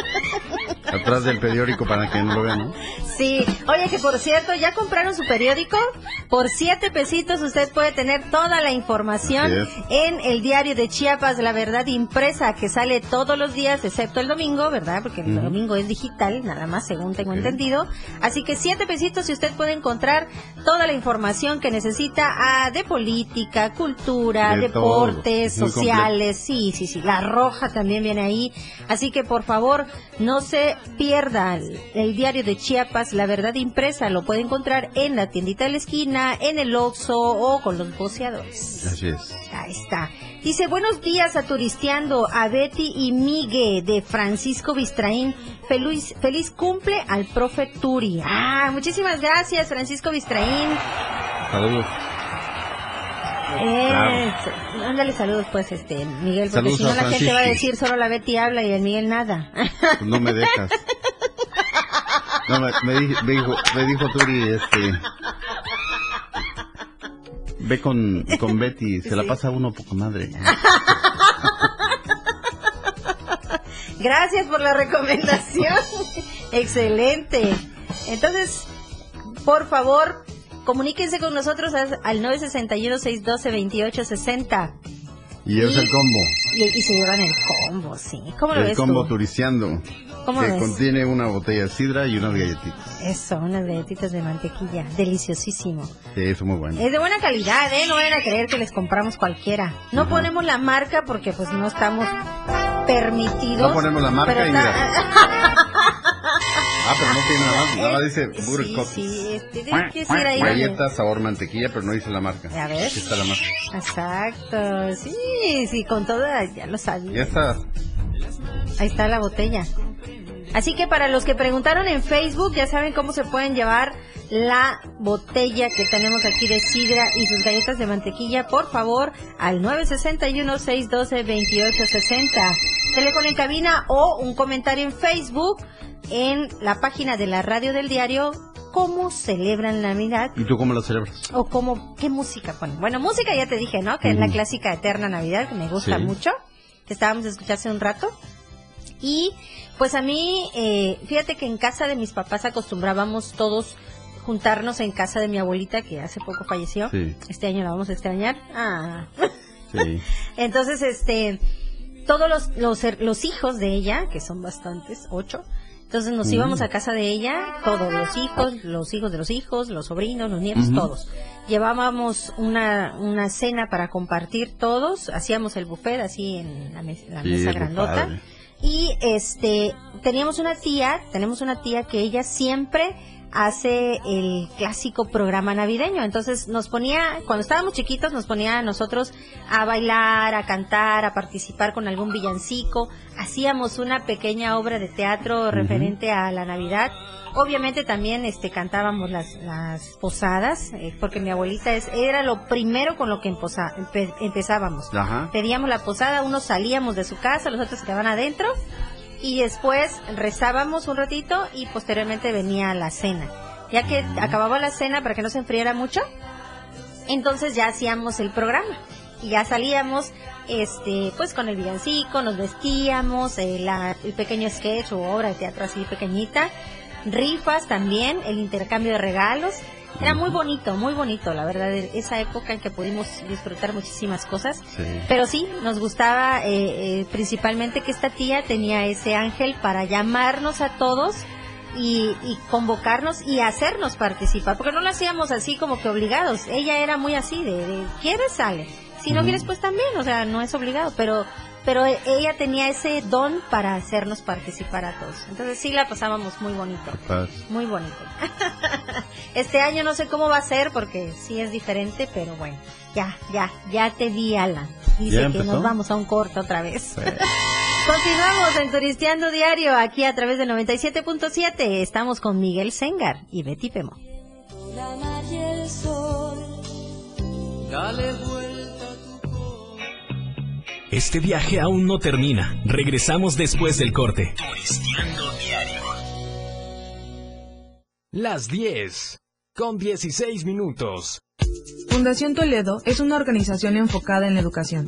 Atrás del periódico para que no lo vean, ¿no? Sí, oye que por cierto, ¿ya compraron su periódico? Por siete pesitos usted puede tener toda la información en el diario de Chiapas, La Verdad Impresa, que sale todos los días, excepto el domingo, ¿verdad? Porque el domingo es digital, nada más, según tengo entendido. Así que siete pesitos y usted puede encontrar toda la información que necesita ah, de política, cultura, De deportes, sociales, sí, sí, sí. La roja también viene ahí. Así que por favor, no se pierda el, el diario de Chiapas, La Verdad Impresa. Lo puede encontrar en la tiendita de la esquina, en el Oxxo o con los boceadores. Así es. Ahí está. Dice, buenos días a Turisteando, a Betty y Migue de Francisco Bistraín. Feliz, feliz cumple al profe Turi. Ah, muchísimas gracias, Francisco Bistraín. Saludos. Eh, Ándale saludos pues, este, Miguel, porque Saludos si no la gente va a decir solo la Betty habla y el Miguel nada. Pues no me dejas. No, me, me di- me dijo, me dijo Turi, este... Ve con, con Betty, se la pasa uno poco madre. Gracias por la recomendación. Excelente. Entonces, por favor, comuníquense con nosotros al 961-612-2860 Y es el combo. y, y se llevan el combo, sí. ¿Cómo lo El ves combo tú? turisteando. ¿Cómo que ves? contiene una botella de sidra y unas galletitas. Eso, unas galletitas de mantequilla. Deliciosísimo. Sí, eso muy bueno. Es de buena calidad, ¿eh? No vayan a creer que les compramos cualquiera. No ponemos la marca porque pues no estamos permitidos. No ponemos la marca pero y está- Ah, pero no tiene nada más. Nada más dice Butter Sí, sí, este, tiene que decir ahí. Galleta, sabor mantequilla, pero no dice la marca. A ver. Aquí está la marca. Exacto, sí, sí, con toda, ya lo sabía. Ya está. Ahí está la botella. Así que para los que preguntaron en Facebook, ya saben cómo se pueden llevar la botella que tenemos aquí de sidra y sus galletas de mantequilla, por favor, al 961-612-2860. Teléfono en cabina o un comentario en Facebook en la página de la radio del diario, cómo celebran la Navidad ¿Y tú cómo la celebras? o cómo, qué música ponen. Bueno, música ya te dije, ¿no? Que es la Ujú. clásica Eterna Navidad, que me gusta Sí. mucho, que estábamos escuchando hace un rato. Y pues a mí, eh, fíjate que en casa de mis papás acostumbrábamos todos juntarnos en casa de mi abuelita, que hace poco falleció. Sí. Este año la vamos a extrañar. Ah. Sí. Entonces, este, todos los, los, los hijos de ella, que son bastantes, ocho, entonces nos íbamos a casa de ella, todos los hijos, los hijos de los hijos, los sobrinos, los nietos, todos. Llevábamos una, una cena para compartir todos, hacíamos el buffet así en la, mes- la Sí, mesa grandota. padre. Y este, teníamos una tía, tenemos una tía que ella siempre hace el clásico programa navideño. Entonces nos ponía, cuando estábamos chiquitos, nos ponía a nosotros a bailar, a cantar, a participar con algún villancico. Hacíamos una pequeña obra de teatro referente a la Navidad. Obviamente también este cantábamos las, las posadas, eh, porque mi abuelita es, era lo primero con lo que emposa- empe- empezábamos Ajá. pedíamos la posada, unos salíamos de su casa, los otros se quedaban adentro y después rezábamos un ratito y posteriormente venía la cena. Ya que acababa la cena para que no se enfriara mucho, entonces ya hacíamos el programa y ya salíamos este pues con el villancico, nos vestíamos, eh, la- el pequeño sketch o obra de teatro así pequeñita, rifas también, el intercambio de regalos. Era muy bonito, muy bonito, la verdad, esa época en que pudimos disfrutar muchísimas cosas. Sí. Pero sí, nos gustaba eh, eh, principalmente que esta tía tenía ese ángel para llamarnos a todos y, y convocarnos y hacernos participar, porque no lo hacíamos así como que obligados. Ella era muy así de, de ¿quieres? Sale. Si no quieres, pues también, o sea, no es obligado, pero pero ella tenía ese don para hacernos participar a todos. Entonces sí la pasábamos muy bonito. Muy bonito. Este año no sé cómo va a ser porque sí es diferente, pero bueno, ya, ya, ya te vi, Alan. Dice ¿Ya que empezó? nos vamos a un corto otra vez. Continuamos en Turisteando Diario aquí a través del 97.7. Estamos con Miguel Sengar y Betty Pemo. La mar y el sol. Dale vuelta. Este viaje aún no termina. Regresamos después del corte. Las 10 con 16 minutos. Fundación Toledo es una organización enfocada en la educación.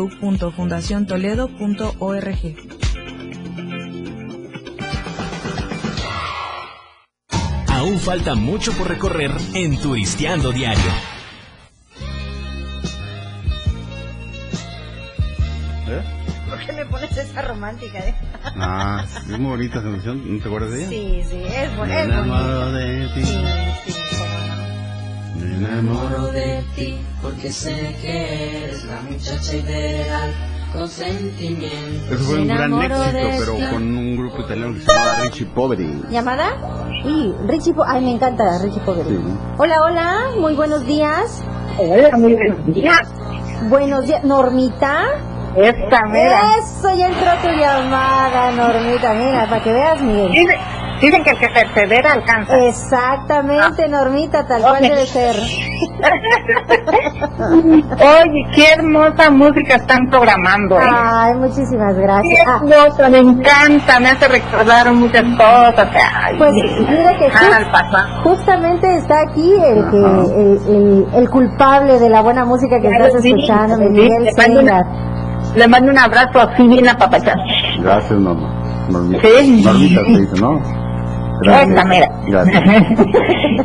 www.fundaciontoledo.org. Aún falta mucho por recorrer en Turisteando Diario. ¿Eh? ¿Por qué me pones esa romántica? eh? Ah, es muy bonita esa canción. ¿No te acuerdas de ella? Sí, sí, es, bu- Me es enamoro bonita. de ti. Sí, sí, Me enamoro de ti porque sé que eres la muchacha ideal con sentimiento. Eso fue un gran éxito, pero ti. con un grupo italiano que se llama Richie Poveri. ¿Llamada? Sí, Richie Po- Ay, me encanta Richie Poveri. Hola, hola, muy buenos días. Hola, muy buenos días. Buenos días. ¿Normita? Esta mera. Eso, ya entró tu llamada, Normita. Mira, para que veas, Miguel. Dicen que el que persevera alcanza. Exactamente, Normita, tal cual debe ser. Oye, qué hermosa música están programando. ¿eh? Ay, muchísimas gracias. Qué Ah, hermosa, me encanta, me hace recordar muchas cosas. Ay, Pues mira que ah, jus- al pasado. justamente está aquí el que el, el- el culpable de la buena música que estás Sí, escuchando, sí, Miguel le mando Sengar. Le mando un abrazo así bien apapachado. Gracias, Norma. Normita. Sí. Normita se dice, ¿no? Esta mera. Gracias.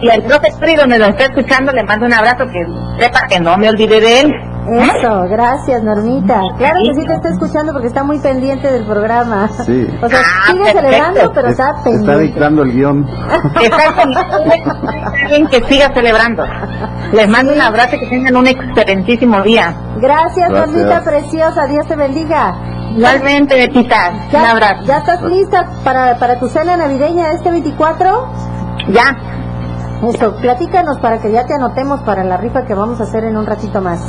y al profe Turi, donde lo está escuchando, le mando un abrazo que sepa que no me olvide de él. Eso, gracias Normita. Claro que sí te está escuchando porque está muy pendiente del programa. Sí. O sea, Ah, sigue perfecto. celebrando, pero está Está pendiente. dictando el guion. Alguien que siga celebrando. Les mando un abrazo y que tengan un excelentísimo día. Gracias, Gracias. Normita preciosa. Dios te bendiga. Igualmente, Betita. Un ¿Ya, abrazo. ¿Ya estás lista para, para tu cena navideña este 24? Ya. Eso, platícanos para que ya te anotemos para la rifa que vamos a hacer en un ratito más.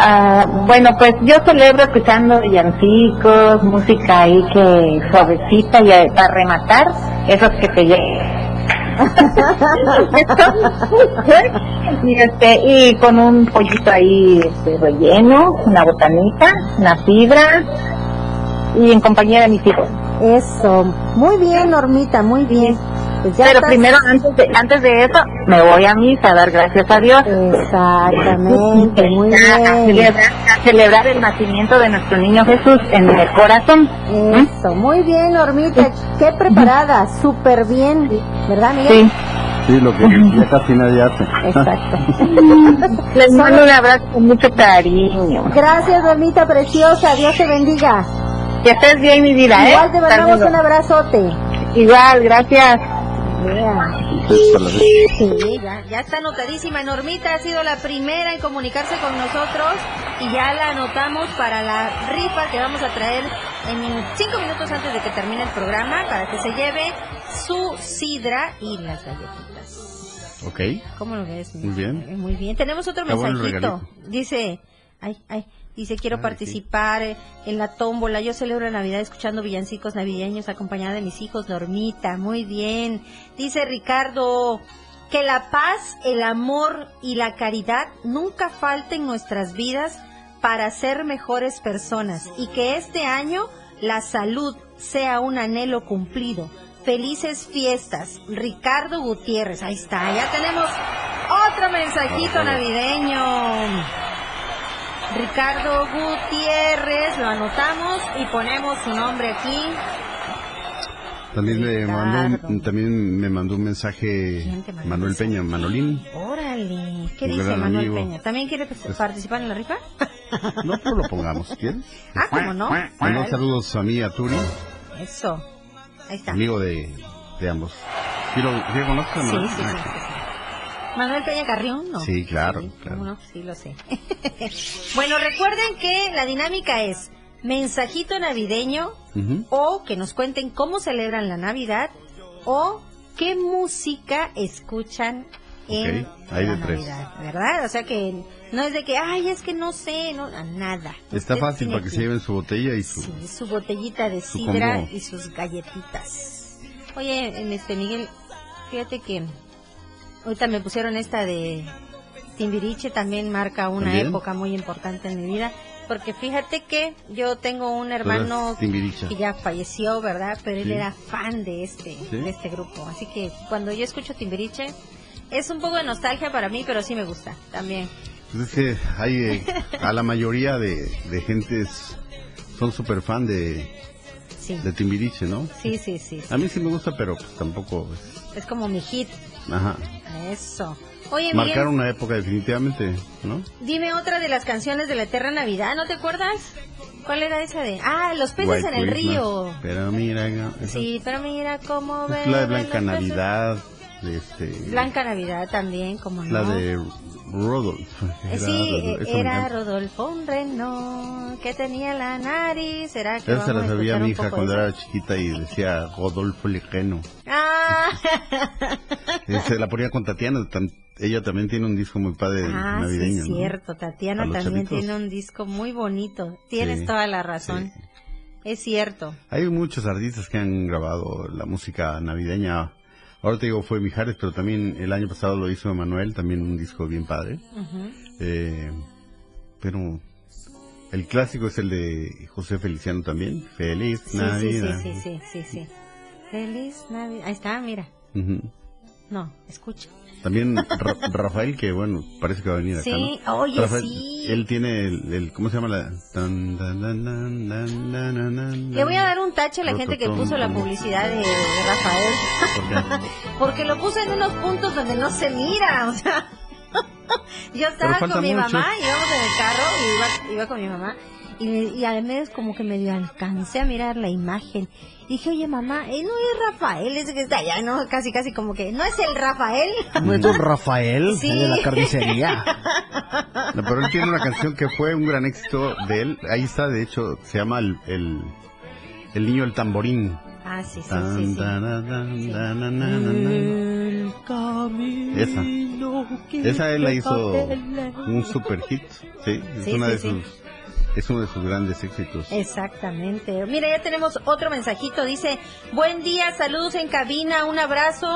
Ah, bueno, pues yo celebro escuchando villancicos, música ahí que suavecita y para rematar, esos que te llegan. y este y con un pollito ahí este, relleno, una botanita, una fibra y en compañía de mis hijos. Eso, muy bien, Normita, muy bien. Pues ya Pero estás- primero, antes de, antes de eso, me voy a misa a dar gracias a Dios. Exactamente, muy A bien. celebrar, a celebrar el nacimiento de nuestro niño Jesús en el corazón. Eso, muy bien, Normita. Qué preparada, súper bien. ¿Verdad, Miguel? Sí. Sí, lo que ya casi nadie hace. Exacto. Les mando un abrazo con mucho cariño. Gracias, Normita preciosa. Dios te bendiga. Que estés bien, mi vida, ¿eh? Igual te mandamos un abrazote. Igual, gracias. Sí, ya, ya está anotadísima. Normita ha sido la primera en comunicarse con nosotros y ya la anotamos para la rifa que vamos a traer en cinco minutos antes de que termine el programa para que se lleve su sidra y las galletitas. Ok. ¿Cómo lo ves? Muy bien. Muy bien. Tenemos otro Está mensajito. Dice, ay, ay, dice, quiero Ay, participar eh, en la tómbola. Yo celebro Navidad escuchando villancicos navideños acompañada de mis hijos. Normita, muy bien. Dice Ricardo, que la paz, el amor y la caridad nunca falten en nuestras vidas para ser mejores personas y que este año la salud sea un anhelo cumplido. Felices fiestas. Ricardo Gutiérrez, ahí está, ya tenemos otro mensajito navideño. Ricardo Gutiérrez, lo anotamos y ponemos su nombre aquí. También me mandó, un- también me mandó un mensaje ¿Quién te mandó Manuel Peña, Manolín. Órale, ¿qué Un dice gran Manuel amigo. Peña? ¿También quiere pues, participar en la rifa? No, pues lo pongamos, ¿quieres? Ah, ¿cómo no? Mandó saludos a mí, a Turi, Eso, ahí está. amigo de, de ambos. ¿Sí lo, sí lo conoces, Sí, Manuel? sí, sí, sí, sí. Manuel Peña Carrión, ¿no? Sí, claro, Sí, claro. ¿cómo no? Sí, lo sé. bueno, recuerden que la dinámica es mensajito navideño o que nos cuenten cómo celebran la Navidad o qué música escuchan en la. Navidad, ¿verdad? O sea que no es de que, ay, es que no sé, no, nada. Está Usted fácil para que se lleven su botella y su... Sí, su botellita de Su sidra combo. y sus galletitas. Oye, en este Miguel, fíjate que ahorita me pusieron esta de Timbiriche, también marca una ¿También? época muy importante en mi vida, porque fíjate que yo tengo un hermano que ya falleció, ¿verdad? Pero él Sí. era fan de este, ¿Sí? de este grupo, así que cuando yo escucho Timbiriche es un poco de nostalgia para mí, pero sí me gusta también. Pues es que hay eh, a la mayoría de, de gentes son súper fan de, Sí. de Timbiriche, ¿no? Sí, sí, sí. sí. A mí sí me gusta, pero pues tampoco... es- Es como mi hit. Ajá. Eso. Oye, Marcaron una época definitivamente, ¿no? Dime otra de las canciones de la Eterna Navidad, ¿no te acuerdas? ¿Cuál era esa de? Ah, los peces White en el Christmas. río. Pero mira, esa- Sí, pero mira cómo beben la de Blanca. Navidad, de este, Blanca Navidad también, como no. la de Rodolph. Eh, Era sí, era. Rodolfo un reno que tenía la nariz. ¿Será que Esa se la sabía mi hija cuando de era chiquita y decía Rodolfo Liqueno. Ah, se la ponía con Tatiana, ella también tiene un disco muy padre ah sí, navideño. es ¿no? cierto. Tatiana también chavitos. tiene un disco muy bonito. Tienes Sí, toda la razón. Es cierto. Hay muchos artistas que han grabado la música navideña. Ahora te digo, fue Mijares, pero también el año pasado lo hizo Emanuel, también un disco bien padre. Eh, pero el clásico es el de José Feliciano también. Feliz Sí, sí, Navidad. sí, sí, sí, sí, sí. Feliz Navidad. Ahí está, mira. Ujú. No, escucha. También Ra- Rafael, que bueno, parece que va a venir acá. Sí, ¿no? oye, Rafael, sí. Él tiene el, el- ¿cómo se llama la? Tan, tan, tan, Le voy a dar un tache a la gente que puso la publicidad de Rafael. Porque lo puso en unos puntos donde no se mira, o sea. Yo estaba con mi mucho. mamá, íbamos en el carro y iba, iba con mi mamá. Y, y además como que medio alcancé a mirar la imagen. Dije, oye mamá, eh, no es Rafael, ese que está allá, ¿no? Casi, casi como que, ¿no es el Rafael? ¿No es don Rafael Sí. el de la carnicería? No, pero él tiene una canción que fue un gran éxito de él. Ahí está, de hecho, se llama el, el, el niño del tamborín. Ah, sí, sí, sí. Esa. Esa él la hizo un super hit. Sí, es Sí, una sí, de sí. sus, es uno de sus grandes éxitos. Exactamente. Mira, ya tenemos otro mensajito. Dice, buen día, saludos en cabina, un abrazo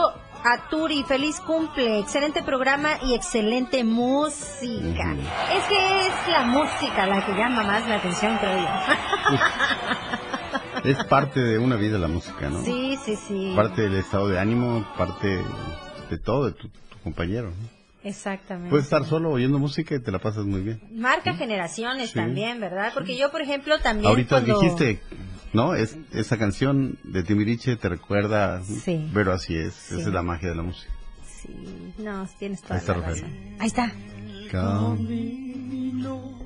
a Turi, feliz cumple, excelente programa y excelente música. Es que es la música la que llama más la atención, creo yo. Es parte de una vida la música, ¿no? Sí, sí, sí. Parte del estado de ánimo, parte de todo, de tu, tu compañero. ¿no? Exactamente. Puedes estar solo oyendo música y te la pasas muy bien. Marca generaciones Sí. también, ¿verdad? Porque yo, por ejemplo, también Ahorita cuando... dijiste, ¿no? Es, esa canción de Timbiriche te recuerda, Sí. pero así es, Sí. esa es la magia de la música. Sí, no, tienes toda Ahí está la Rafael. razón. Ahí está.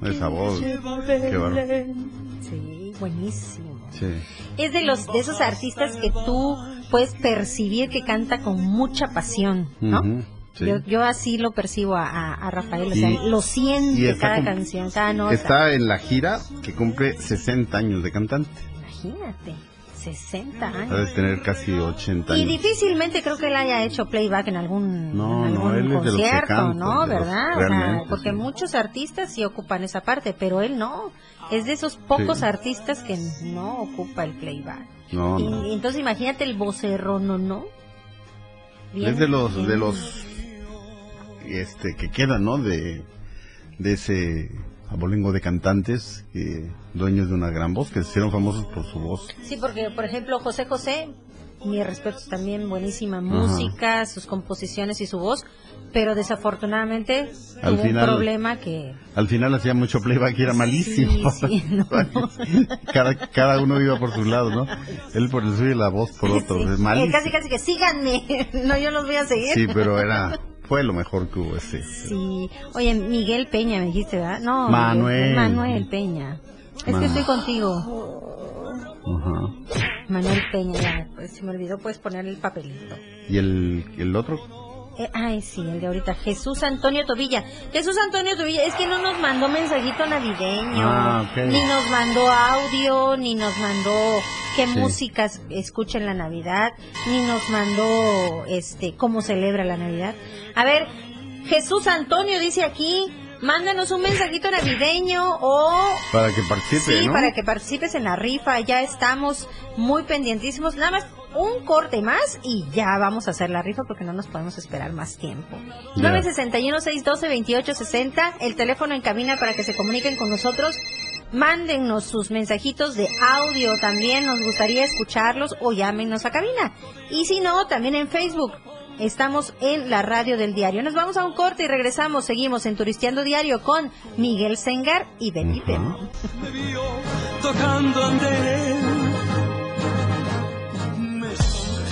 Esa voz, qué bárbaro. Sí, buenísimo. Sí. Es de los de esos artistas que tú puedes percibir que canta con mucha pasión, ¿no? Ujú, sí. Yo, yo así lo percibo a, a- a Rafael, o sea, Y- lo y siente está cada canción, cada nota. Está en la gira que cumple 60 años de cantante. Imagínate, 60 años. Debe tener casi 80 Y años. difícilmente creo que él haya hecho playback en algún, No, en no, algún él es de los que concierto, cantan, ¿no? ¿Verdad? O sea, porque sí. muchos artistas sí ocupan esa parte, pero él no. Es de esos pocos Sí. artistas que no ocupa el playback. No, y, no. y entonces imagínate el vocerro, ¿no? no? Bien, es de los bien. de los este que quedan, ¿no? De de ese abolengo de cantantes eh, dueños de una gran voz que se hicieron famosos por su voz. Sí, porque por ejemplo José José, mi respeto también buenísima música, sus composiciones y su voz, pero desafortunadamente Al final- un problema que Al final hacía mucho playback y era malísimo. sí, no. cada, cada uno iba por su lado, ¿no? Él por el suyo y la voz por otro. Es Eh, malísimo. casi casi que síganme, no yo los voy a seguir. Sí, pero era fue lo mejor que hubo ese. Sí. Oye, Miguel Peña me dijiste, ¿verdad? No, Manuel. Manuel Peña. Es Man- que estoy contigo. Ajá. Manuel Peña, ya, pues, se me olvidó, puedes poner el papelito. ¿Y el, el otro? Eh, ay, sí, el de ahorita. Jesús Antonio Tobilla. Jesús Antonio Tobilla, es que no nos mandó mensajito navideño. Ah. Ni nos mandó audio, ni nos mandó qué Sí. músicas escucha en la Navidad, ni nos mandó este cómo celebra la Navidad. A ver, Jesús Antonio dice aquí, mándanos un mensajito navideño o Para que participe, Sí, ¿no? para que participes en la rifa. Ya estamos muy pendientísimos. Nada más un corte más y ya vamos a hacer la rifa porque no nos podemos esperar más tiempo. Ya. 961-612-2860, el teléfono en cabina para que se comuniquen con nosotros. Mándennos sus mensajitos de audio también, nos gustaría escucharlos o llámenos a cabina. Y si no, también en Facebook. Estamos en la radio del diario. Nos vamos a un corte y regresamos. Seguimos en Turisteando Diario con Miguel Sengar y Pemo. tocando andén.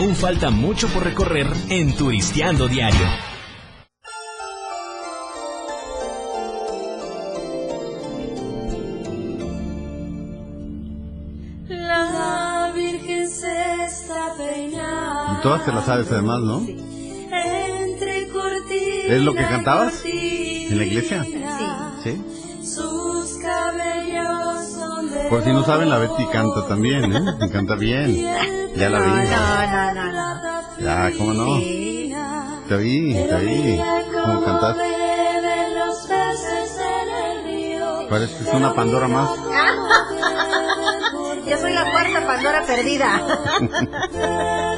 Aún falta mucho por recorrer en Turisteando Diario. La Virgen se está peinando. Y todas te las sabes además, ¿no? Entre cortinas. ¿Es lo que cantabas? ¿En la iglesia? Sí. Sus cabellos son de Por si no saben, la Betty canta también, ¿eh? Me canta bien. Ya la vi. No, no, no, no. Ya, ¿cómo no? Te vi, te vi. ¿Cómo cantas? de los peces en el río. Pareces una Pandora más. Yo soy la cuarta Pandora perdida.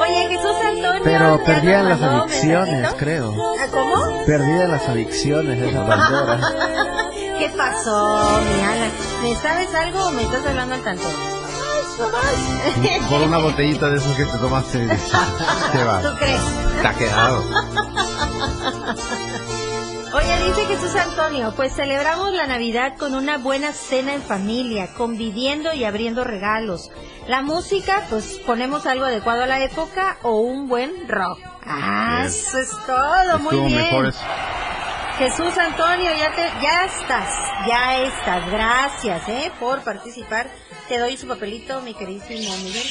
Oye, Jesús Antonio. Pero nos las adicciones, creo. ¿Ah, ¿Cómo? Perdían las adicciones de esa Pandora. ¿Qué pasó, mi Alan? ¿Me sabes algo o me estás hablando al tanto? Por una botellita de esos que te tomaste. Se va. ¿Tú crees? Está quedado. Oye, dice Jesús Antonio, pues celebramos la Navidad con una buena cena en familia, conviviendo y abriendo regalos. La música, pues ponemos algo adecuado a la época o un buen rock. Ah, Yes. eso es todo, muy bien. mejor eso. Jesús Antonio, ya te, ya estás, ya estás. Gracias, eh, por participar. Te doy su papelito, mi queridísimo Miguel.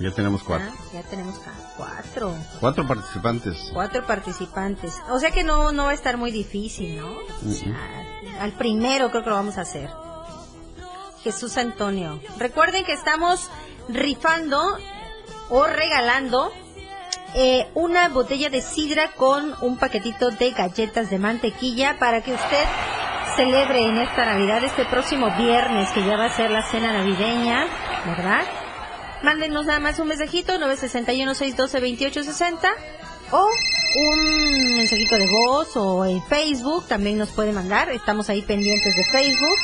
Ya tenemos cuatro. Ah, ya tenemos cuatro. Cuatro participantes. Cuatro participantes. O sea que no, no va a estar muy difícil, ¿no? Al primero creo que lo vamos a hacer. Jesús Antonio. Recuerden que estamos rifando o regalando eh, una botella de sidra con un paquetito de galletas de mantequilla para que usted celebre en esta Navidad, este próximo viernes, que ya va a ser la cena navideña, ¿verdad? Mándenos nada más un mensajito, 961-612-2860, o un mensajito de voz, o en Facebook, también nos puede mandar, estamos ahí pendientes de Facebook,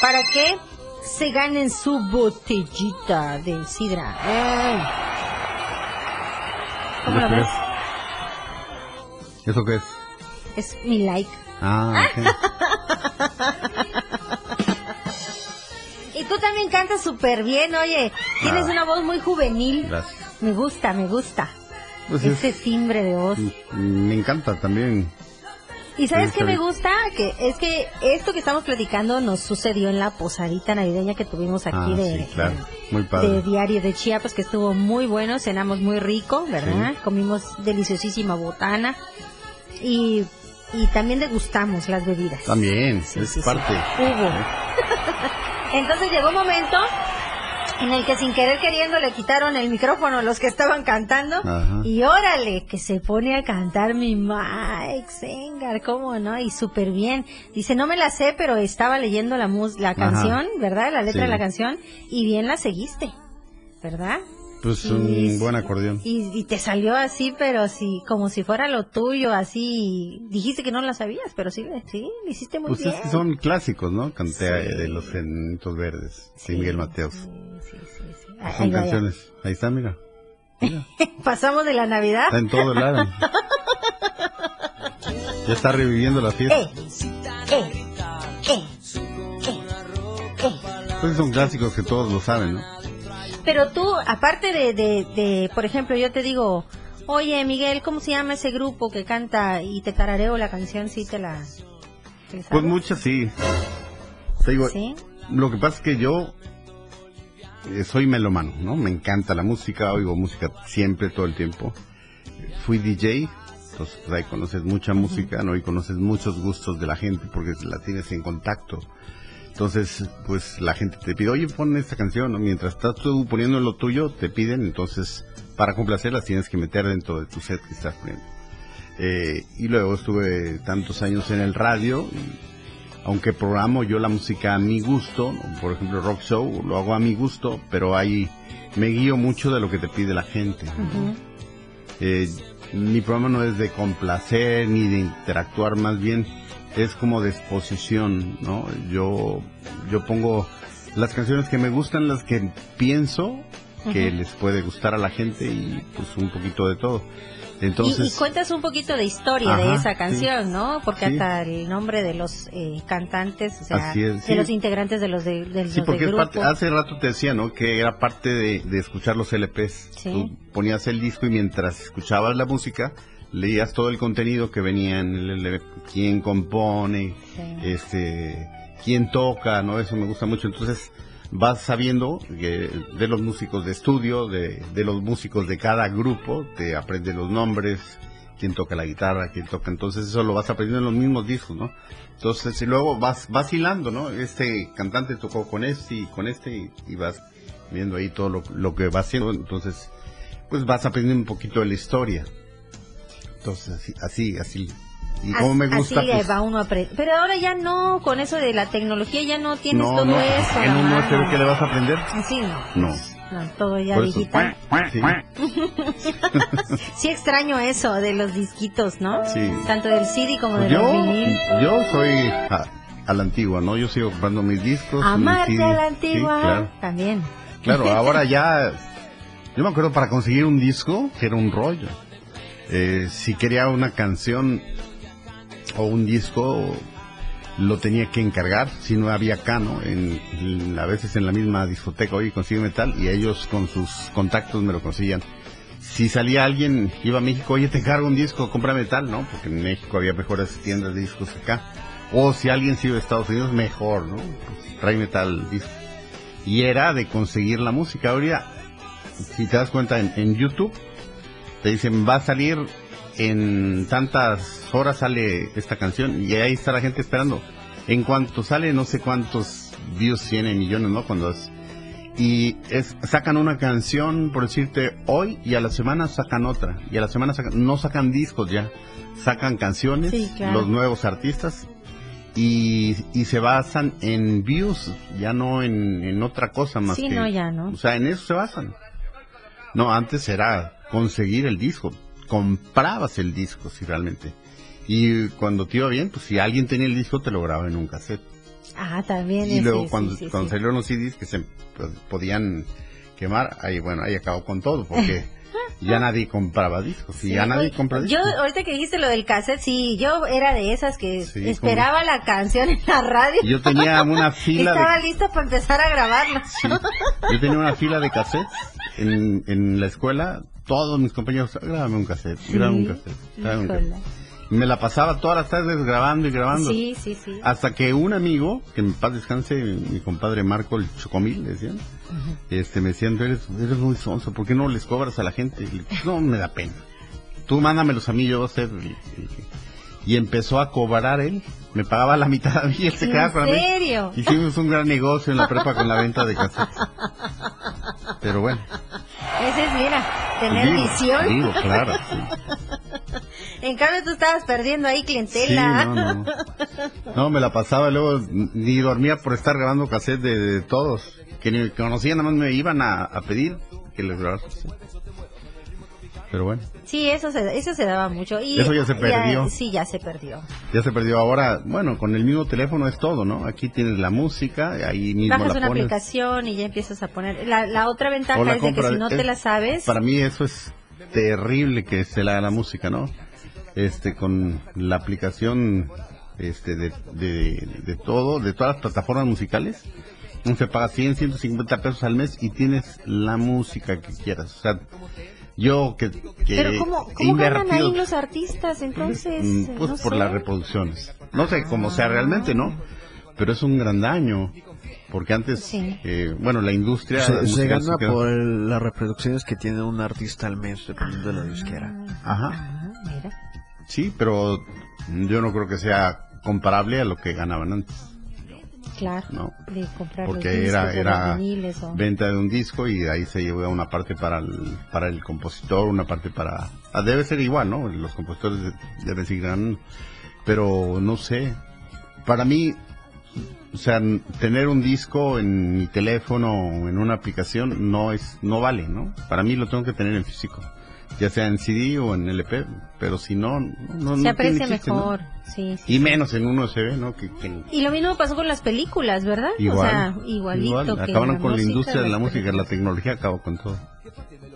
para que se ganen su botellita de sidra. ¡Ey! ¿Cómo lo ves? ¿Eso qué es? Es mi like. Ah, ok. Y tú también cantas súper bien, oye. Tienes Ah. una voz muy juvenil. Gracias. Me gusta, me gusta. Pues es- Ese timbre de voz. Me encanta también. ¿Y sabes Sí, qué me gusta? Que es que esto que estamos platicando nos sucedió en la posadita navideña que tuvimos aquí Ah, de, sí, claro. Muy padre. de Diario de Chiapas, que estuvo muy bueno, cenamos muy rico, ¿verdad? Sí. Comimos deliciosísima botana y, y también degustamos las bebidas. También, es parte. Hubo. Entonces llegó un momento en el que sin querer queriendo le quitaron el micrófono a los que estaban cantando Ajá. y órale, que se pone a cantar mi Mike Sengar, ¿cómo no? Y súper bien. Dice, no me la sé, pero estaba leyendo la, mus la Ajá. canción, ¿verdad? La letra Sí. de la canción y bien la seguiste, ¿verdad? Pues Y- un buen acordeón. Y, y te salió así, pero sí, como si fuera lo tuyo, así. Dijiste que no la sabías, pero sí, sí, lo hiciste muy Pues bien. son clásicos, ¿no? Canté de los Genitos Verdes, de Miguel Mateos. Ahí Son vaya. canciones. Ahí está, mira. Pasamos de la Navidad. Está en todo el lado. Ya está reviviendo la fiesta. Eh, eh, eh, eh. Pues son clásicos que todos lo saben, ¿no? Pero tú, aparte de, de, de, por ejemplo, yo te digo, oye Miguel, ¿cómo se llama ese grupo que canta y te tarareo la canción? Sí, te la... te Pues muchas sí. Te digo, ¿Sí? lo que pasa es que yo eh, soy melomano, ¿no? Me encanta la música, oigo música siempre, todo el tiempo. Fui DJ, entonces pues, ahí conoces mucha música, ¿no? Y conoces muchos gustos de la gente porque la tienes en contacto. Entonces, pues la gente te pide, oye, pon esta canción, ¿no? Mientras estás tú poniendo lo tuyo, te piden, entonces, para complacerlas tienes que meter dentro de tu set que estás poniendo. Eh, y luego estuve tantos años en el radio, y aunque programo yo la música a mi gusto, por ejemplo rock show, lo hago a mi gusto, pero ahí me guío mucho de lo que te pide la gente. Eh, mi programa no es de complacer ni de interactuar, más bien es como de exposición, ¿no? Yo, yo pongo las canciones que me gustan, las que pienso que les puede gustar a la gente y pues un poquito de todo. Y- Entonces, y, cuentas un poquito de historia de esa sí. canción, ¿no? Porque Sí. hasta el nombre de los eh, cantantes, o sea, de sí. los integrantes de los de, de Sí, los porque parte- grupo. hace rato te decía, ¿no? Que era parte de, de escuchar los LPs. Sí. Tú ponías el disco y mientras escuchabas la música, leías todo el contenido que venía en el LP, quién compone, este, quién toca, ¿no? Eso me gusta mucho. Entonces, vas sabiendo que de los músicos de estudio, de, de los músicos de cada grupo, te aprendes los nombres, quién toca la guitarra, quién toca. Entonces, eso lo vas aprendiendo en los mismos discos, ¿no? Entonces, y luego vas vacilando, ¿no? Este cantante tocó con este y con este y, y vas viendo ahí todo lo, lo que va haciendo. Entonces, pues vas aprendiendo un poquito de la historia. Así, así, así. Y como me gusta, Así pues, va uno aprender. Pero ahora ya no, con eso de la tecnología ya no tienes no, todo no, eso. en un USB mano. que le vas a aprender. Así no. No. No, todo ya digital. sí. sí extraño eso de los disquitos, ¿no? Sí. Tanto del CD como de Yo, los vinil. yo soy a, a la antigua, ¿no? Yo sigo comprando mis discos. mis Amarte CD. a la Sí, antigua. claro. También. Claro, ahora ya. Yo me acuerdo para conseguir un disco, que era un rollo. Eh, si quería una canción o un disco, lo tenía que encargar. Si no había acá, ¿no? En, en- a veces en la misma discoteca, oye, consigue metal, y ellos con sus contactos me lo conseguían. Si salía alguien, iba a México, oye, te encargo un disco, compra metal, ¿no? Porque en México había mejores tiendas de discos acá. O si alguien se iba a Estados Unidos, mejor, ¿no? Pues, trae metal disco y era de conseguir la música. Ahora, si te das cuenta en, en YouTube, te dicen va a salir en tantas horas sale esta canción y ahí está la gente esperando. En cuanto sale, no sé cuántos views tiene, millones, ¿no? Cuando es- y es, sacan una canción, por decirte, hoy y a la semana sacan otra. Y a la semana sacan, no sacan discos ya, sacan canciones, Sí, claro. los nuevos artistas y, y se basan en views, ya no en, en otra cosa más Sí, que... no, ya no. O sea, en eso se basan. No, antes era conseguir el disco, comprabas el disco, si realmente. Y cuando te iba bien, pues si alguien tenía el disco, te lo grababa en un cassette. Ah, también. Y es- luego sí, cuando, sí, sí, cuando sí. salieron los CDs que se pues, podían quemar, ahí bueno, ahí acabó con todo, porque ya nadie compraba discos, y Sí, ya nadie compra Yo, discos. ahorita que dijiste lo del cassette, sí, yo era de esas que Sí, esperaba la canción en la radio. Yo tenía una fila de- Estaba lista para empezar a grabarla. Yo tenía una fila de cassettes en, en la escuela, todos mis compañeros, grábame un cassette, grábame un cassette, grábame un cassette. Me la pasaba todas las tardes grabando y grabando. Sí, sí, sí. Hasta que un amigo, que en paz descanse, mi compadre Marco el Chocomil, decían, este, me decían, eres, eres muy sonso, ¿por qué no les cobras a la gente? Le no, me da pena. Tú mándamelos a mí, yo voy a hacer. Y, empezó a cobrar él, me pagaba la mitad a mí y él se ¿En quedaba con. Hicimos un gran negocio en la prepa con la venta de cassettes. Pero bueno. Ese es, mira, tener digo, visión. digo, claro, sí. En cambio, tú estabas perdiendo ahí Sí, clientela. no, no. No, me la pasaba luego, ni dormía por estar grabando cassette de, de todos. Que ni me conocían, nada más me iban a, a pedir que les grabara. Pero bueno, Sí, eso se, eso se daba mucho. Y Eso ya se perdió. sí, ya se perdió. ya se perdió. Ahora, bueno, con el mismo teléfono es todo, ¿no? Aquí tienes la música, ahí mismo Bajas la una pones. aplicación y ya empiezas a poner. La, la otra ventaja la es de que si no te la sabes, Para mí eso es terrible que se la la música, ¿no? Este, con la aplicación este de, de, de todo, de todas las plataformas musicales, se paga 100, 150 pesos al mes y tienes la música que quieras. O sea, yo que, que pero ¿cómo, ganan ahí los artistas? Entonces, mm, pues no por sé. las reproducciones. No sé cómo sea realmente, ¿no? Pero es un gran daño. Porque antes, eh, bueno, la industria Se, gana por el- las reproducciones que tiene un artista al mes, dependiendo de la disquera. Ajá. Ah, mira. Sí, pero yo no creo que sea comparable a lo que ganaban antes, Claro. ¿no? De comprar los Porque discos era, los era viniles o- venta de un disco y de ahí se lleva una parte para el, para el compositor, una parte para... ah, Debe ser igual, ¿no? Los compositores de- deben seguir ganando, pero no sé. Para mí, o sea, tener un disco en mi teléfono o en una aplicación no es no vale, ¿no? Para mí lo tengo que tener en físico. Ya sea en CD o en LP, pero si no, no, no Se tiene aprecia mejor, sí, sí. Y menos en un USB, ¿no? Que, que Y lo mismo pasó con las películas, ¿verdad? igual, o sea, igualito igual, que acabaron la con la industria de la música, la tecnología acabó con todo.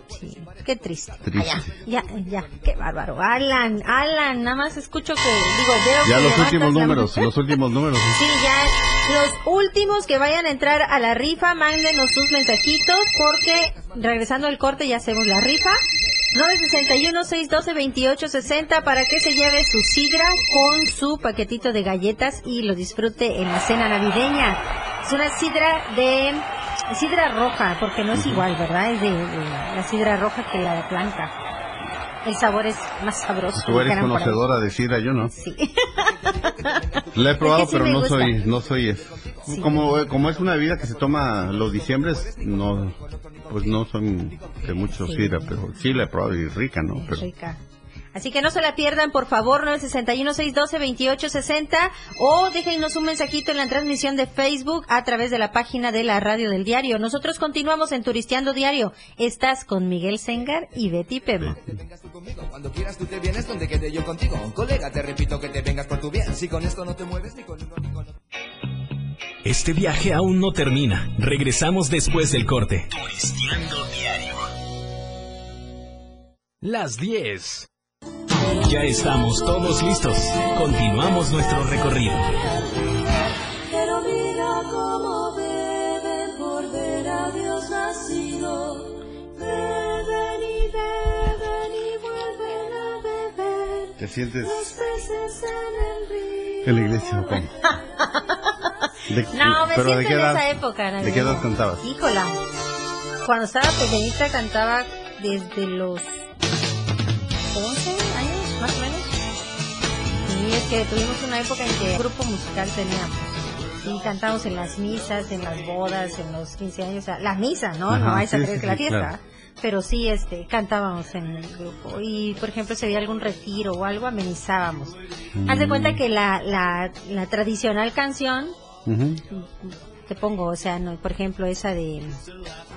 Sí, qué triste. Triste. Ya, ya, ya, qué bárbaro. Alan, Alan, nada más escucho que, digo, veo Ya que los últimos números, los últimos números. Sí, ya, los últimos que vayan a entrar a la rifa, mándenos sus mensajitos, porque regresando al corte ya hacemos la rifa. 961-612-2860 para que se lleve su sidra con su paquetito de galletas y lo disfrute en la cena navideña. Es una sidra de sidra roja, porque no es igual, ¿verdad? Es de, de la sidra roja que la de blanca. El sabor es más sabroso. Tú eres conocedora de sidra, yo no. Sí. La he probado, Es que sí pero no gusta. soy, no soy, es- Sí. como, como es una bebida que se toma los diciembres, no, pues no son de mucho Sí. sidra, pero sí la he probado y rica, ¿no? Pero rica. Así que no se la pierdan, por favor, 961-612-2860 o déjenos un mensajito en la transmisión de Facebook a través de la página de la radio del diario. Nosotros continuamos en Turisteando Diario. Estás con Miguel Sengar y Betty Pemo. Cuando quieras tú te vienes donde quede yo contigo. Colega, te repito que te vengas por tu bien. Si con esto no te mueves ni con uno ni con otro. Este viaje aún no termina. Regresamos después del corte. Las 10. Ya estamos todos listos. Continuamos nuestro recorrido. Pero mira cómo beben por ver a Dios nacido. Beben y beben y vuelven a beber. te sientes Los peces en el río. en la iglesia, ¿o cómo? De- No, me pero siento ¿de qué en edad? esa época. ¿De navideña. qué edad cantabas? Híjola. Cuando estaba pequeñita cantaba desde los 11 años, más o menos. Y es que tuvimos una época en que grupo musical teníamos. Y cantamos en las misas, en las bodas, en los 15 años. O sea, la misa, ¿no? no Ajá, vais a sí, creer sí, que la fiesta. claro. Pero sí, este, cantábamos en el grupo. Y, por ejemplo, si había algún retiro o algo, amenizábamos. Haz de Mm. cuenta que la, la, la tradicional canción Ujú. Te pongo, o sea, no, por ejemplo, esa de,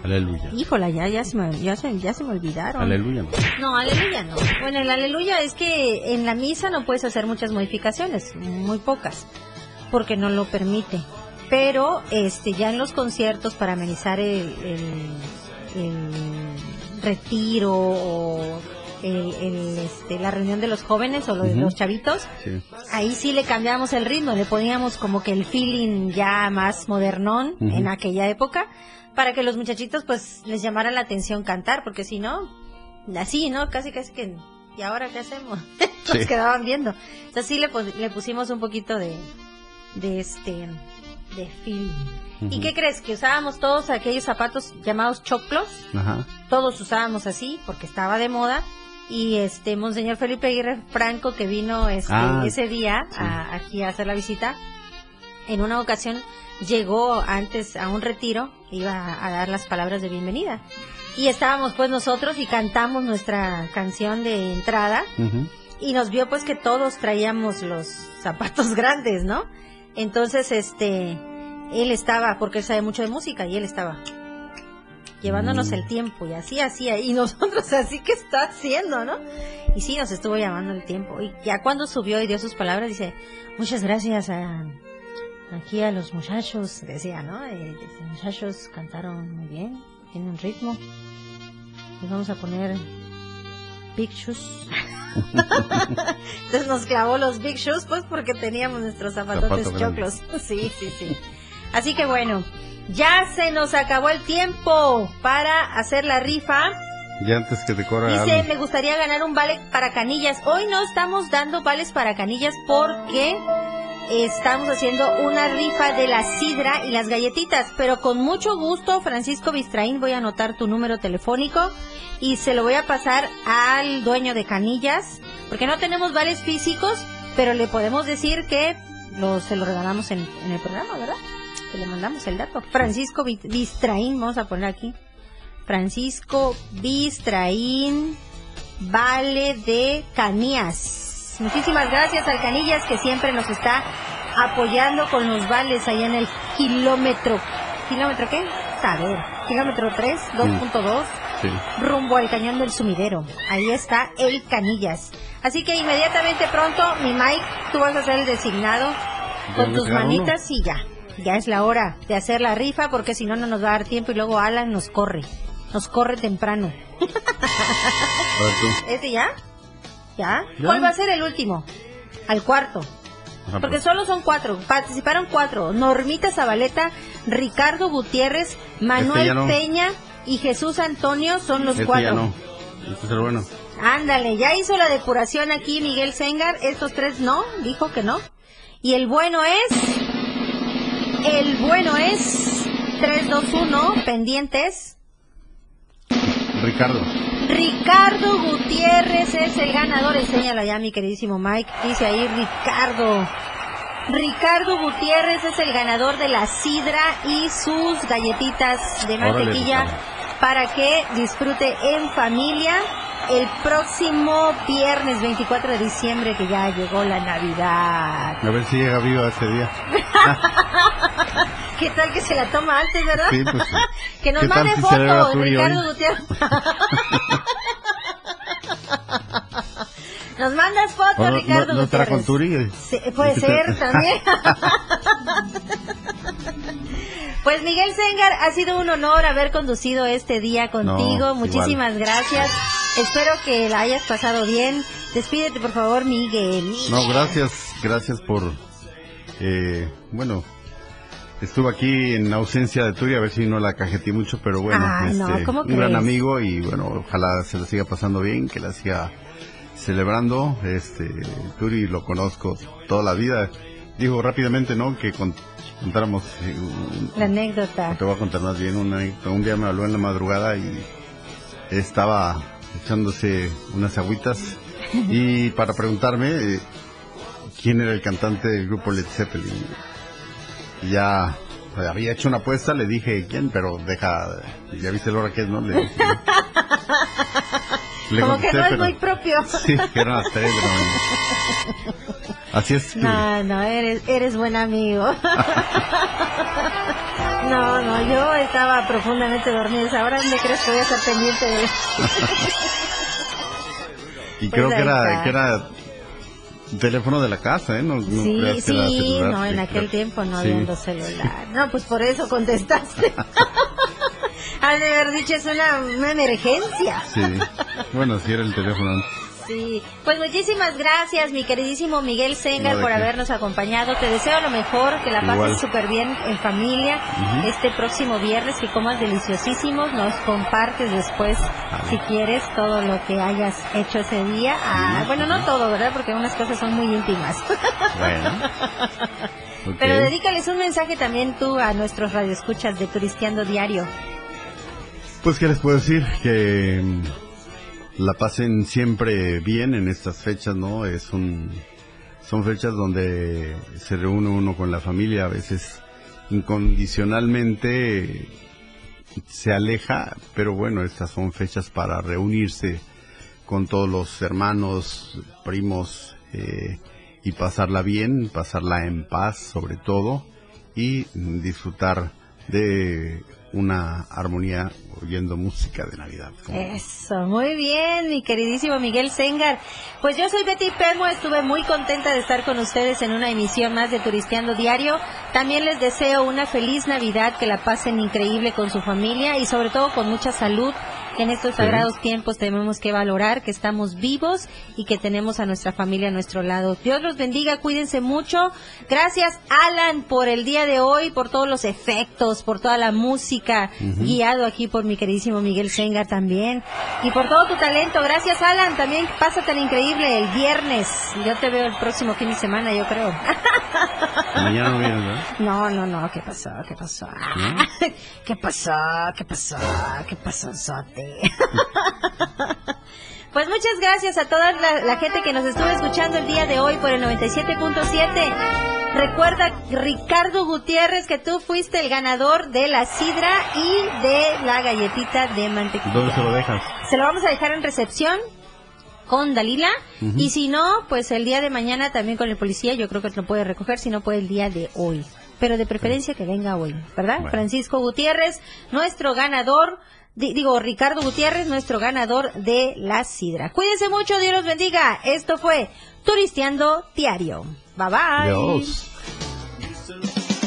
Aleluya. híjola, ya, ya se me, ya se, ya se me olvidaron. Aleluya. No, aleluya no. Bueno, el aleluya es que en la misa no puedes hacer muchas modificaciones, muy pocas, porque no lo permite. Pero, este, ya en los conciertos para amenizar el, el, el retiro o el, el, este, la reunión de los jóvenes o los, Ujú. los chavitos, Sí. ahí sí le cambiamos el ritmo, le poníamos como que el feeling ya más modernón en aquella época, para que los muchachitos pues les llamara la atención cantar, porque si no, así, ¿no? Casi casi que, ¿y ahora qué hacemos? Nos Sí. quedaban viendo. O sea, sí le, le pusimos un poquito de, de este, de feeling. ¿Y Ujú. qué crees? Que usábamos todos aquellos zapatos llamados choclos, Ajá. todos usábamos así porque estaba de moda y este Monseñor Felipe Aguirre Franco que vino este Ah, ese día sí. a- aquí a hacer la visita en una ocasión llegó antes a un retiro iba a dar las palabras de bienvenida y estábamos pues nosotros y cantamos nuestra canción de entrada y nos vio pues que todos traíamos los zapatos grandes, ¿no? Entonces, este, él estaba, porque él sabe mucho de música, y él estaba llevándonos el tiempo, y así, así, y nosotros así que está haciendo, ¿no? Y sí, nos estuvo llamando el tiempo, y ya cuando subió y dio sus palabras, dice, muchas gracias a, aquí a los muchachos, decía, ¿no? Eh, dice, muchachos cantaron muy bien, tienen ritmo, les vamos a poner Big Shoes. Entonces nos clavó los Big Shoes, pues porque teníamos nuestros zapatotes Zapato choclos. Sí, sí, sí. Así que bueno, ya se nos acabó el tiempo para hacer la rifa. Ya antes que te corra Dice, algo. me gustaría ganar un vale para canillas. Hoy no estamos dando vales para canillas porque estamos haciendo una rifa de la sidra y las galletitas. Pero con mucho gusto, Francisco Bistraín, voy a anotar tu número telefónico y se lo voy a pasar al dueño de canillas. Porque no tenemos vales físicos, pero le podemos decir que lo, se lo regalamos en, en el programa, ¿verdad? Que le mandamos el dato. Francisco Bi- Bistraín, vamos a poner aquí. Francisco Bistraín, Vale de Canías. Muchísimas gracias al Canillas que siempre nos está apoyando con los vales allá en el kilómetro. ¿Kilómetro qué? A ver, kilómetro 3, 2.2. Sí. rumbo al cañón del sumidero. Ahí está el Canillas. Así que inmediatamente pronto, mi Mike, tú vas a ser el designado con tus queda uno. manitas y ya. Ya es la hora de hacer la rifa porque si no, no nos va a dar tiempo y luego Alan nos corre. Nos corre temprano. ¿Este ya? ¿Ya? Ya. ¿Cuál va a ser el último? Al cuarto. Porque pues. solo son cuatro. Participaron cuatro. Normita Zabaleta, Ricardo Gutiérrez, Manuel Este no. Peña y Jesús Antonio son los Este cuatro. ya no. Este es el bueno. Ándale, ya hizo la depuración aquí Miguel Sengar. Estos tres no, dijo que no. Y el bueno es. El bueno es. 321, pendientes. Ricardo. Ricardo Gutiérrez es el ganador. Enséñalo ya, mi queridísimo Mike. Dice ahí Ricardo. Ricardo Gutiérrez es el ganador de la sidra y sus galletitas de mantequilla para que disfrute en familia el próximo viernes 24 de diciembre que ya llegó la Navidad. A ver si llega vivo ese día. ¿Qué tal que se la toma antes, verdad? Sí, pues. que nos ¿Qué tal mande fotos, Ricardo? Gutiérrez. Nos mandas fotos, ¿O no, Ricardo no, no Turi? Sí, puede ser también. Pues Miguel Sengar, ha sido un honor haber conducido este día contigo. No, Muchísimas gracias. Espero que la hayas pasado bien. Despídete, por favor, Miguel. No, gracias, gracias por, eh, bueno, estuve aquí en ausencia de Turi, a ver si no la cajeté mucho, pero bueno, no, este, ¿cómo un gran amigo y bueno, ojalá se la siga pasando bien, que la siga celebrando. Este, Turi lo conozco toda la vida. Dijo rápidamente, ¿no? Que con- contáramos, eh, un- La anécdota. te voy a contar más bien, una anécdota. un día me habló en la madrugada y estaba echándose unas agüitas y para preguntarme eh, quién era el cantante del grupo Led Zeppelin. Ya eh, había hecho una apuesta, le dije quién, pero deja, ya viste la hora que es, ¿no? Le, le Como que no es pero- muy propio. Sí, que eran las tres. Así es. Turi. No, no, eres, eres buen amigo. No, no, yo estaba profundamente dormida. Ahora dónde crees que voy a estar pendiente de Y Pues creo que era, que era teléfono de la casa, ¿eh? No, no Sí, creas que era sí, celular, no, en sí, aquel creo. tiempo no Sí. había los celulares. No, pues por eso contestaste. De haber dicho, es una, una emergencia. Sí. Bueno, sí era el teléfono antes. Sí, pues muchísimas gracias, mi queridísimo Miguel Sengar, No, ¿de por qué? habernos acompañado. Te deseo lo mejor, que la pases súper bien en familia este próximo viernes, que comas deliciosísimos. Nos compartes después, si quieres, todo lo que hayas hecho ese día. Ah, bueno, no todo, ¿verdad? Porque unas cosas son muy íntimas. Bueno. Pero dedícales un mensaje también tú a nuestros radioescuchas de Turisteando Diario. Pues, ¿qué les puedo decir? Que la pasen siempre bien en estas fechas, ¿no? Es un, son fechas donde se reúne uno con la familia, a veces incondicionalmente se aleja, pero bueno, estas son fechas para reunirse con todos los hermanos, primos, eh, y pasarla bien, pasarla en paz sobre todo, y disfrutar de una armonía oyendo música de Navidad. Eso, muy bien, mi queridísimo Miguel Sengar. Pues yo soy Betty Pemo, estuve muy contenta de estar con ustedes en una emisión más de Turisteando Diario. También les deseo una feliz Navidad, que la pasen increíble con su familia y sobre todo con mucha salud. Que En estos sagrados tiempos tenemos que valorar que estamos vivos y que tenemos a nuestra familia a nuestro lado. Dios los bendiga, cuídense mucho. Gracias Alan por el día de hoy, por todos los efectos, por toda la música, guiado aquí por mi queridísimo Miguel Sengar también. Y por todo tu talento. Gracias Alan, también pasa tan increíble el viernes. Yo te veo el próximo fin de semana, yo creo. Mañana no vienes, ¿verdad? No, no, no, ¿qué pasó? ¿Qué pasó? ¿Qué pasó? ¿Qué pasó? ¿Qué pasó, Sote? Pues muchas gracias a toda la, la gente que nos estuvo escuchando el día de hoy por el 97.7. Recuerda, Ricardo Gutiérrez, que tú fuiste el ganador de la sidra y de la galletita de mantequilla. ¿Dónde se lo dejas? Se lo vamos a dejar en recepción con Dalila. Y si no, pues el día de mañana también con el policía, yo creo que lo puede recoger, si no puede el día de hoy. Pero de preferencia que venga hoy, ¿verdad? Bueno. Francisco Gutiérrez, nuestro ganador digo, Ricardo Gutiérrez, nuestro ganador de la sidra. Cuídense mucho, Dios los bendiga. Esto fue Turisteando Diario. Bye bye. Dios.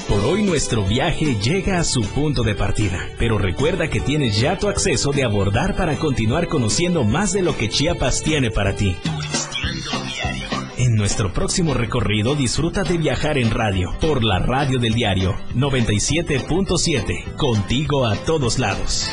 Por hoy nuestro viaje llega a su punto de partida, pero recuerda que tienes ya tu acceso de abordar para continuar conociendo más de lo que Chiapas tiene para ti. En nuestro próximo recorrido disfruta de viajar en radio por la radio del diario 97.7, contigo a todos lados.